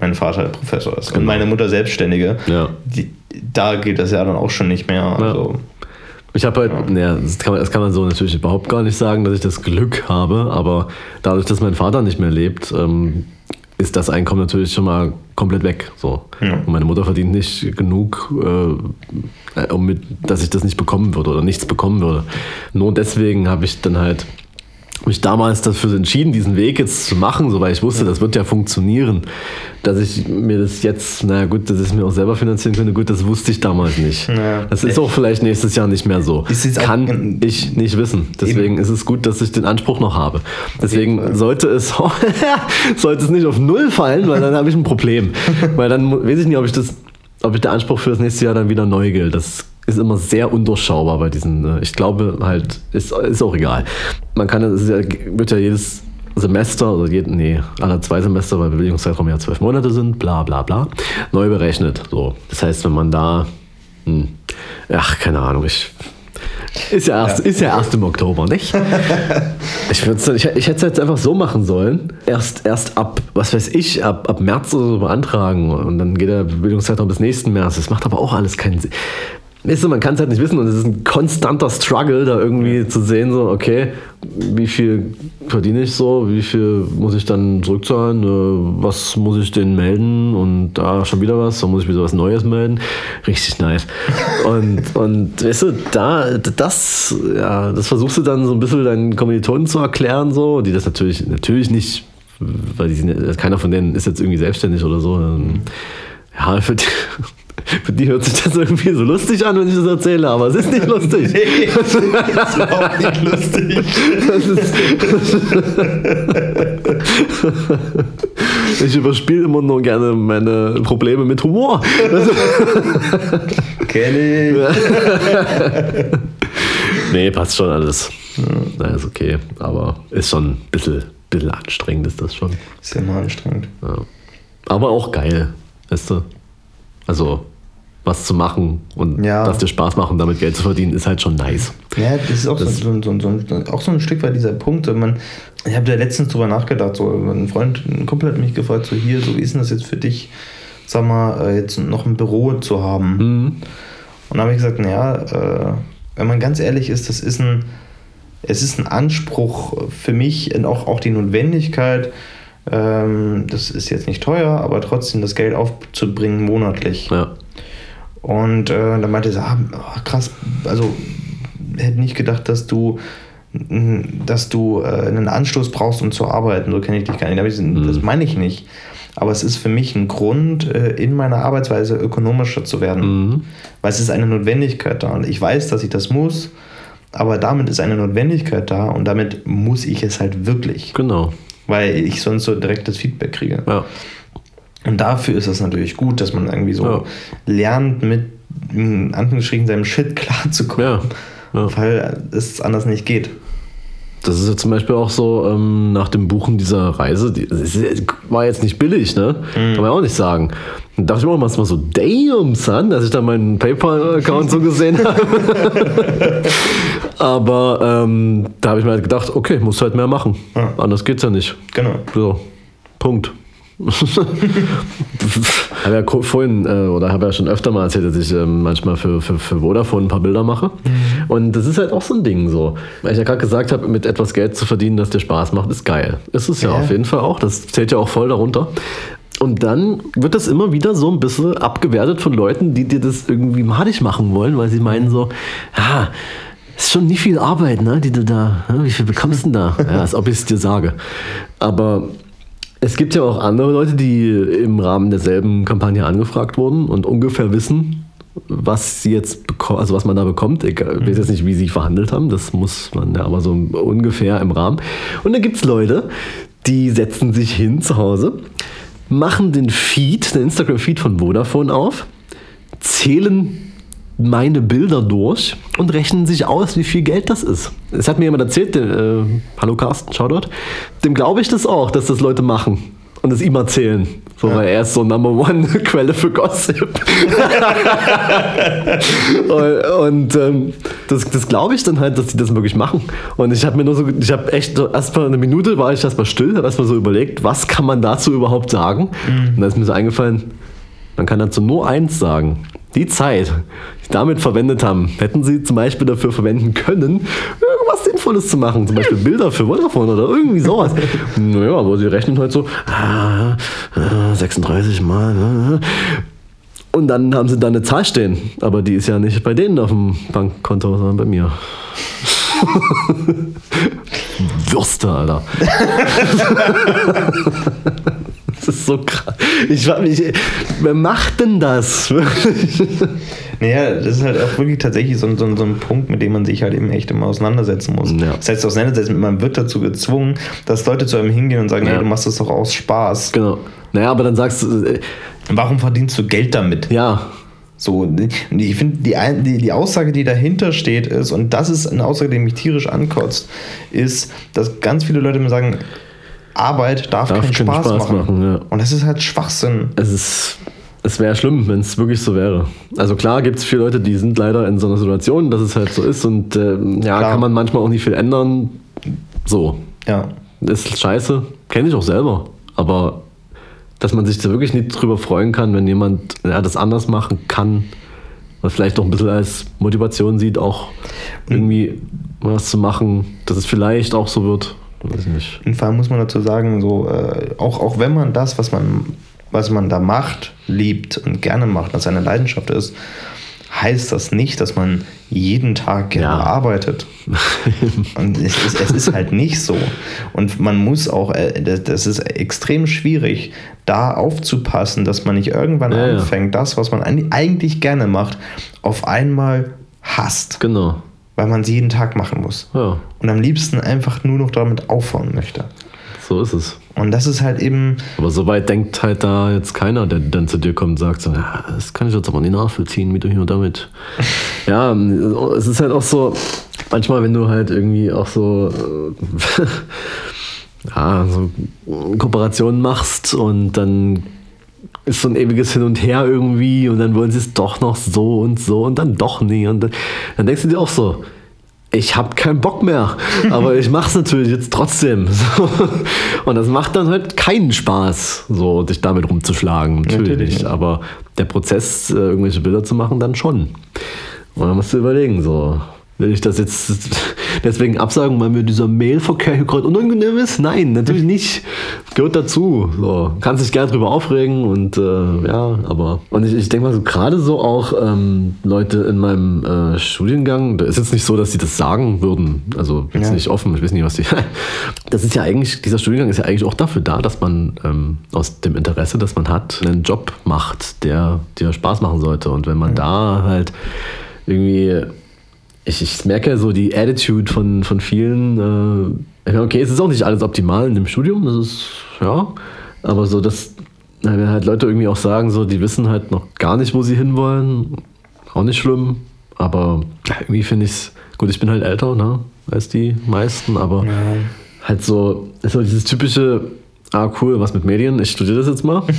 mein Vater Professor ist und Genau. meine Mutter Selbstständige. Ja. Die, da geht das ja dann auch schon nicht mehr. Also, Ich habe halt, ja. das, kann man, das kann man so natürlich überhaupt gar nicht sagen, dass ich das Glück habe, aber dadurch, dass mein Vater nicht mehr lebt, ähm, ist das Einkommen natürlich schon mal komplett weg. So. Ja. Und meine Mutter verdient nicht genug, äh, um mit, dass ich das nicht bekommen würde oder nichts bekommen würde. Nur deswegen habe ich dann halt mich damals dafür entschieden, diesen Weg jetzt zu machen, so weil ich wusste, das wird ja funktionieren. Dass ich mir das jetzt, naja gut, dass ich es mir auch selber finanzieren könnte, gut, das wusste ich damals nicht. Ja. Das ist auch vielleicht nächstes Jahr nicht mehr so. Kann ich nicht wissen. Deswegen ist es gut, dass ich den Anspruch noch habe. Deswegen sollte es, sollte es nicht auf Null fallen, weil dann habe ich ein Problem. weil dann weiß ich nicht, ob ich das, ob ich der Anspruch für das nächste Jahr dann wieder neu gilt. Das ist immer sehr undurchschaubar bei diesen. äh, Ich glaube halt, ist, ist auch egal. Man kann, es ja, wird ja jedes Semester oder jeden, nee, alle zwei Semester, weil Bewegungszeitraum ja zwölf Monate sind, bla bla bla, neu berechnet. So. Das heißt, wenn man da, hm, ach, keine Ahnung, ich. Ist ja, erst, ist ja erst im Oktober, nicht? Ich, ich, ich hätte es jetzt einfach so machen sollen. Erst, erst ab, was weiß ich, ab, ab März oder so beantragen und dann geht der Bildungszeitraum bis nächsten März. Das macht aber auch alles keinen Sinn. Weißt du, man kann es halt nicht wissen und es ist ein konstanter Struggle, da irgendwie zu sehen, so, okay, wie viel verdiene ich so, wie viel muss ich dann zurückzahlen, äh, was muss ich denen melden und da schon wieder was, da muss ich wieder was Neues melden. Richtig nice. Und, und weißt du, da, das, ja, das versuchst du dann so ein bisschen deinen Kommilitonen zu erklären, so, die das natürlich, natürlich nicht, weil die keiner von denen ist jetzt irgendwie selbstständig oder so. Ja, für die, für die hört sich das irgendwie so lustig an, wenn ich das erzähle, aber es ist nicht lustig. das ist überhaupt nicht lustig. Ist ich überspiele immer nur gerne meine Probleme mit Humor. Kenn ich. nee, passt schon alles. Na, ist okay, aber ist schon ein bisschen, bisschen anstrengend, ist das schon. Ist ja mal anstrengend. Ja. Aber auch geil, weißt du? Also, was zu machen und Ja. dass dir Spaß macht und damit Geld zu verdienen, ist halt schon nice. Ja, das ist auch, so, so, so, so, auch so ein Stück weit dieser Punkt. Man, ich habe da letztens drüber nachgedacht. So, ein Freund, ein Kumpel hat mich gefragt, so hier, so wie ist denn das jetzt für dich, sag mal, äh, jetzt noch ein Büro zu haben? Mhm. Und da habe ich gesagt, naja, äh, wenn man ganz ehrlich ist, das ist ein, es ist ein Anspruch für mich und auch, auch die Notwendigkeit, ähm, das ist jetzt nicht teuer, aber trotzdem das Geld aufzubringen monatlich. Ja. Und äh, dann meinte er, ah, oh, krass, also hätte nicht gedacht, dass du dass du äh, einen Anstoß brauchst, um zu arbeiten. So kenne ich dich gar nicht. Gesagt, Das meine ich nicht. Aber es ist für mich ein Grund, äh, in meiner Arbeitsweise ökonomischer zu werden. Mhm. Weil es ist eine Notwendigkeit da. Und ich weiß, dass ich das muss, aber damit ist eine Notwendigkeit da und damit muss ich es halt wirklich. Genau. Weil ich sonst so direkt das Feedback kriege. Ja. Und dafür ist es natürlich gut, dass man irgendwie so Ja. lernt, mit in Anführungsstrichen seinem Shit klarzukommen. Ja. ja. Weil es anders nicht geht. Das ist ja zum Beispiel auch so ähm, nach dem Buchen dieser Reise, die, war jetzt nicht billig, ne? Kann man ja auch nicht sagen. Und dachte ich mir auch mal so, damn, son, als ich da meinen PayPal-Account so gesehen habe. Aber ähm, da habe ich mir halt gedacht, okay, musst halt mehr machen. Ja. Anders geht's ja nicht. Genau. So, Punkt. Habe ja vorhin äh, oder habe ja schon öfter mal erzählt, dass ich ähm, manchmal für, für, für Vodafone ein paar Bilder mache. Und das ist halt auch so ein Ding so. Weil ich ja gerade gesagt habe, mit etwas Geld zu verdienen, das dir Spaß macht, ist geil. Ist es ja, Ja. auf jeden Fall auch. Das zählt ja auch voll darunter. Und dann wird das immer wieder so ein bisschen abgewertet von Leuten, die dir das irgendwie madig machen wollen, weil sie meinen so, ja, ist schon nicht viel Arbeit, ne, die du da, ne? wie viel bekommst du denn da? Ja, als ob ich es dir sage. Aber es gibt ja auch andere Leute, die im Rahmen derselben Kampagne angefragt wurden und ungefähr wissen, was sie jetzt bekommen, also was man da bekommt. Ich weiß jetzt nicht, wie sie verhandelt haben, das muss man ja aber so ungefähr im Rahmen. Und dann gibt es Leute, die setzen sich hin zu Hause, machen den Feed, den Instagram-Feed von Vodafone auf, zählen meine Bilder durch und rechnen sich aus, wie viel Geld das ist. Es hat mir jemand erzählt, der, äh, hallo Carsten, schau dort, dem glaube ich das auch, dass das Leute machen und es ihm erzählen. So, ja. weil er ist so Number One Quelle für Gossip. und, und ähm, das, das glaube ich dann halt, dass die das wirklich machen. Und ich habe mir nur so, ich habe echt erstmal eine Minute war ich erstmal still, habe erstmal so überlegt, was kann man dazu überhaupt sagen? Mhm. Und da ist mir so eingefallen, man kann dazu nur eins sagen. Die Zeit, die sie damit verwendet haben, hätten sie zum Beispiel dafür verwenden können, irgendwas Sinnvolles zu machen. Zum Beispiel Bilder für Vodafone oder irgendwie sowas. naja, aber sie rechnen halt so, ah, 36 Mal. Ne? Und dann haben sie da eine Zahl stehen. Aber die ist ja nicht bei denen auf dem Bankkonto, sondern bei mir. Würste, Alter. Ist so krass. Ich frage mich, wer macht denn das? naja, das ist halt auch wirklich tatsächlich so, so, so ein Punkt, mit dem man sich halt eben echt immer auseinandersetzen muss. Ja. Das heißt, auseinandersetzen, man wird dazu gezwungen, dass Leute zu einem hingehen und sagen, ja. hey, du machst das doch aus Spaß. Genau. Naja, aber dann sagst du. Äh, Warum verdienst du Geld damit? Ja. So, ich finde, die, die, die Aussage, die dahinter steht, ist, und das ist eine Aussage, die mich tierisch ankotzt, ist, dass ganz viele Leute mir sagen, Arbeit darf, darf keinen, Spaß, Spaß, machen. machen ja. Und das ist halt Schwachsinn. Es ist. Es wäre schlimm, wenn es wirklich so wäre. Also klar gibt es viele Leute, die sind leider in so einer Situation, dass es halt so ist und äh, ja, klar. kann man manchmal auch nicht viel ändern. So. Ja. Ist scheiße. Kenne ich auch selber. Aber dass man sich da wirklich nicht drüber freuen kann, wenn jemand ja, das anders machen kann, was vielleicht auch ein bisschen als Motivation sieht, auch irgendwie was zu machen, dass es vielleicht auch so wird. Weiß nicht. In Fall muss man dazu sagen, so, äh, auch, auch wenn man das, was man, was man da macht, liebt und gerne macht, was seine Leidenschaft ist, heißt das nicht, dass man jeden Tag gerne ja. arbeitet. und es ist, es ist halt nicht so. Und man muss auch, äh, das ist extrem schwierig, da aufzupassen, dass man nicht irgendwann ja, anfängt, ja. das, was man eigentlich gerne macht, auf einmal hasst. Genau weil man sie jeden Tag machen muss. Ja. Und am liebsten einfach nur noch damit aufhören möchte. So ist es. Und das ist halt eben. Aber soweit denkt halt da jetzt keiner, der dann zu dir kommt und sagt so, ja, das kann ich jetzt aber nicht nachvollziehen, wie du hier und damit. ja, es ist halt auch so, manchmal, wenn du halt irgendwie auch so, äh, ja, so Kooperationen machst und dann ist so ein ewiges Hin und Her irgendwie und dann wollen sie es doch noch so und so und dann doch nie. Und dann, dann denkst du dir auch so, ich habe keinen Bock mehr, aber ich mache es natürlich jetzt trotzdem. Und das macht dann halt keinen Spaß, so dich damit rumzuschlagen, natürlich. natürlich aber der Prozess, äh, irgendwelche Bilder zu machen, dann schon. Und dann musst du überlegen, so, Will ich das jetzt deswegen absagen, weil mir dieser Mailverkehr hier gerade unangenehm ist? Nein, natürlich nicht. Gehört dazu. So, kannst dich gerne drüber aufregen und äh, ja, aber. Und ich, ich denke mal so, gerade so auch ähm, Leute in meinem äh, Studiengang, da ist jetzt nicht so, dass sie das sagen würden. Also jetzt ja. nicht offen, ich weiß nicht, was die. das ist ja eigentlich, dieser Studiengang ist ja eigentlich auch dafür da, dass man ähm, aus dem Interesse, das man hat, einen Job macht, der dir Spaß machen sollte. Und wenn man ja. da halt irgendwie ich, ich merke so die Attitude von, von vielen. Äh, okay, es ist auch nicht alles optimal in dem Studium, das ist, ja, aber so, dass wenn halt Leute irgendwie auch sagen, so, die wissen halt noch gar nicht, wo sie hinwollen, auch nicht schlimm, aber irgendwie finde ich es, gut, ich bin halt älter, ne, als die meisten, aber ja. halt so, ist so dieses typische, ah cool, was mit Medien, ich studiere das jetzt mal.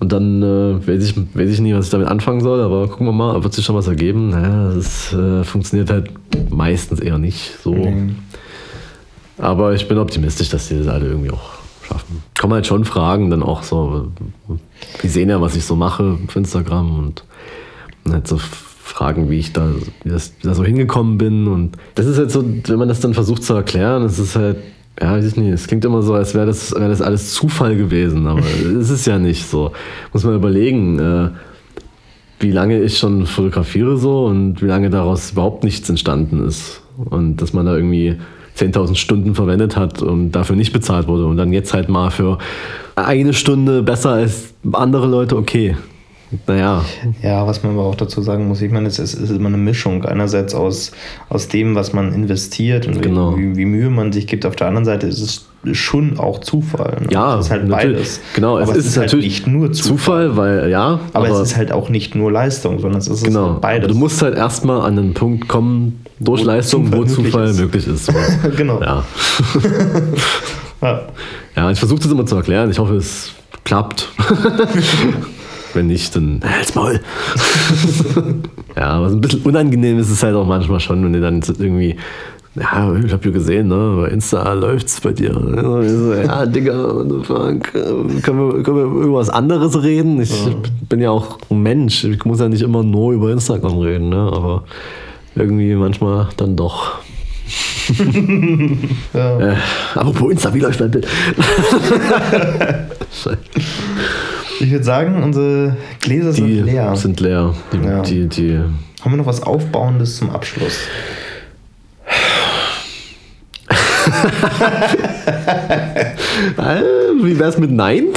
Und dann äh, weiß, ich, weiß ich nie, was ich damit anfangen soll, aber gucken wir mal, wird sich schon was ergeben. Naja, das äh, funktioniert halt meistens eher nicht so. Mhm. Aber ich bin optimistisch, dass die das alle irgendwie auch schaffen. Kommen halt schon Fragen, dann auch so, die sehen ja, was ich so mache auf Instagram und halt so fragen, wie ich da, wie das, wie da so hingekommen bin. Und das ist halt so, wenn man das dann versucht zu erklären, es ist halt ja, weiß ich nicht. Es klingt immer so, als wäre das, wär das alles Zufall gewesen, aber es ist ja nicht so. Muss man überlegen. Äh, wie lange ich schon fotografiere so und wie lange daraus überhaupt nichts entstanden ist. Und dass man da irgendwie 10.000 Stunden verwendet hat und dafür nicht bezahlt wurde und dann jetzt halt mal für eine Stunde besser als andere Leute, okay. Naja. Ja, was man aber auch dazu sagen muss, ich meine, es ist, es ist immer eine Mischung. Einerseits aus, aus dem, was man investiert und Genau. wie, wie Mühe man sich gibt. Auf der anderen Seite ist es schon auch Zufall. Ne? Ja, es ist halt natürlich. beides. Genau, aber es ist, halt natürlich nicht nur Zufall. Zufall, weil ja, aber, es ist halt auch nicht nur Leistung, sondern es ist genau. halt beides. Aber du musst halt erstmal an den Punkt kommen, durch Wo Leistung, Zufall wo möglich Zufall ist. möglich ist. Genau. ja. Ja. ja, ich versuche das immer zu erklären. Ich hoffe, es klappt. Wenn nicht, dann halt's Maul. ja, aber so ein bisschen unangenehm ist es halt auch manchmal schon, wenn du dann irgendwie, ja, ich hab ja gesehen, ne, bei Insta läuft's bei dir. So, ja, Digga, what the fuck, können wir, können wir über irgendwas anderes reden? Ich bin ja auch ein Mensch, ich muss ja nicht immer nur über Instagram reden, ne, aber irgendwie manchmal dann doch. Ja. Äh, apropos Insta, wie läuft mein Bild? Ich würde sagen, unsere Gläser sind Die leer. sind leer. Die, Ja. die, die, Haben wir noch was Aufbauendes zum Abschluss? äh, wie wär's mit Nein?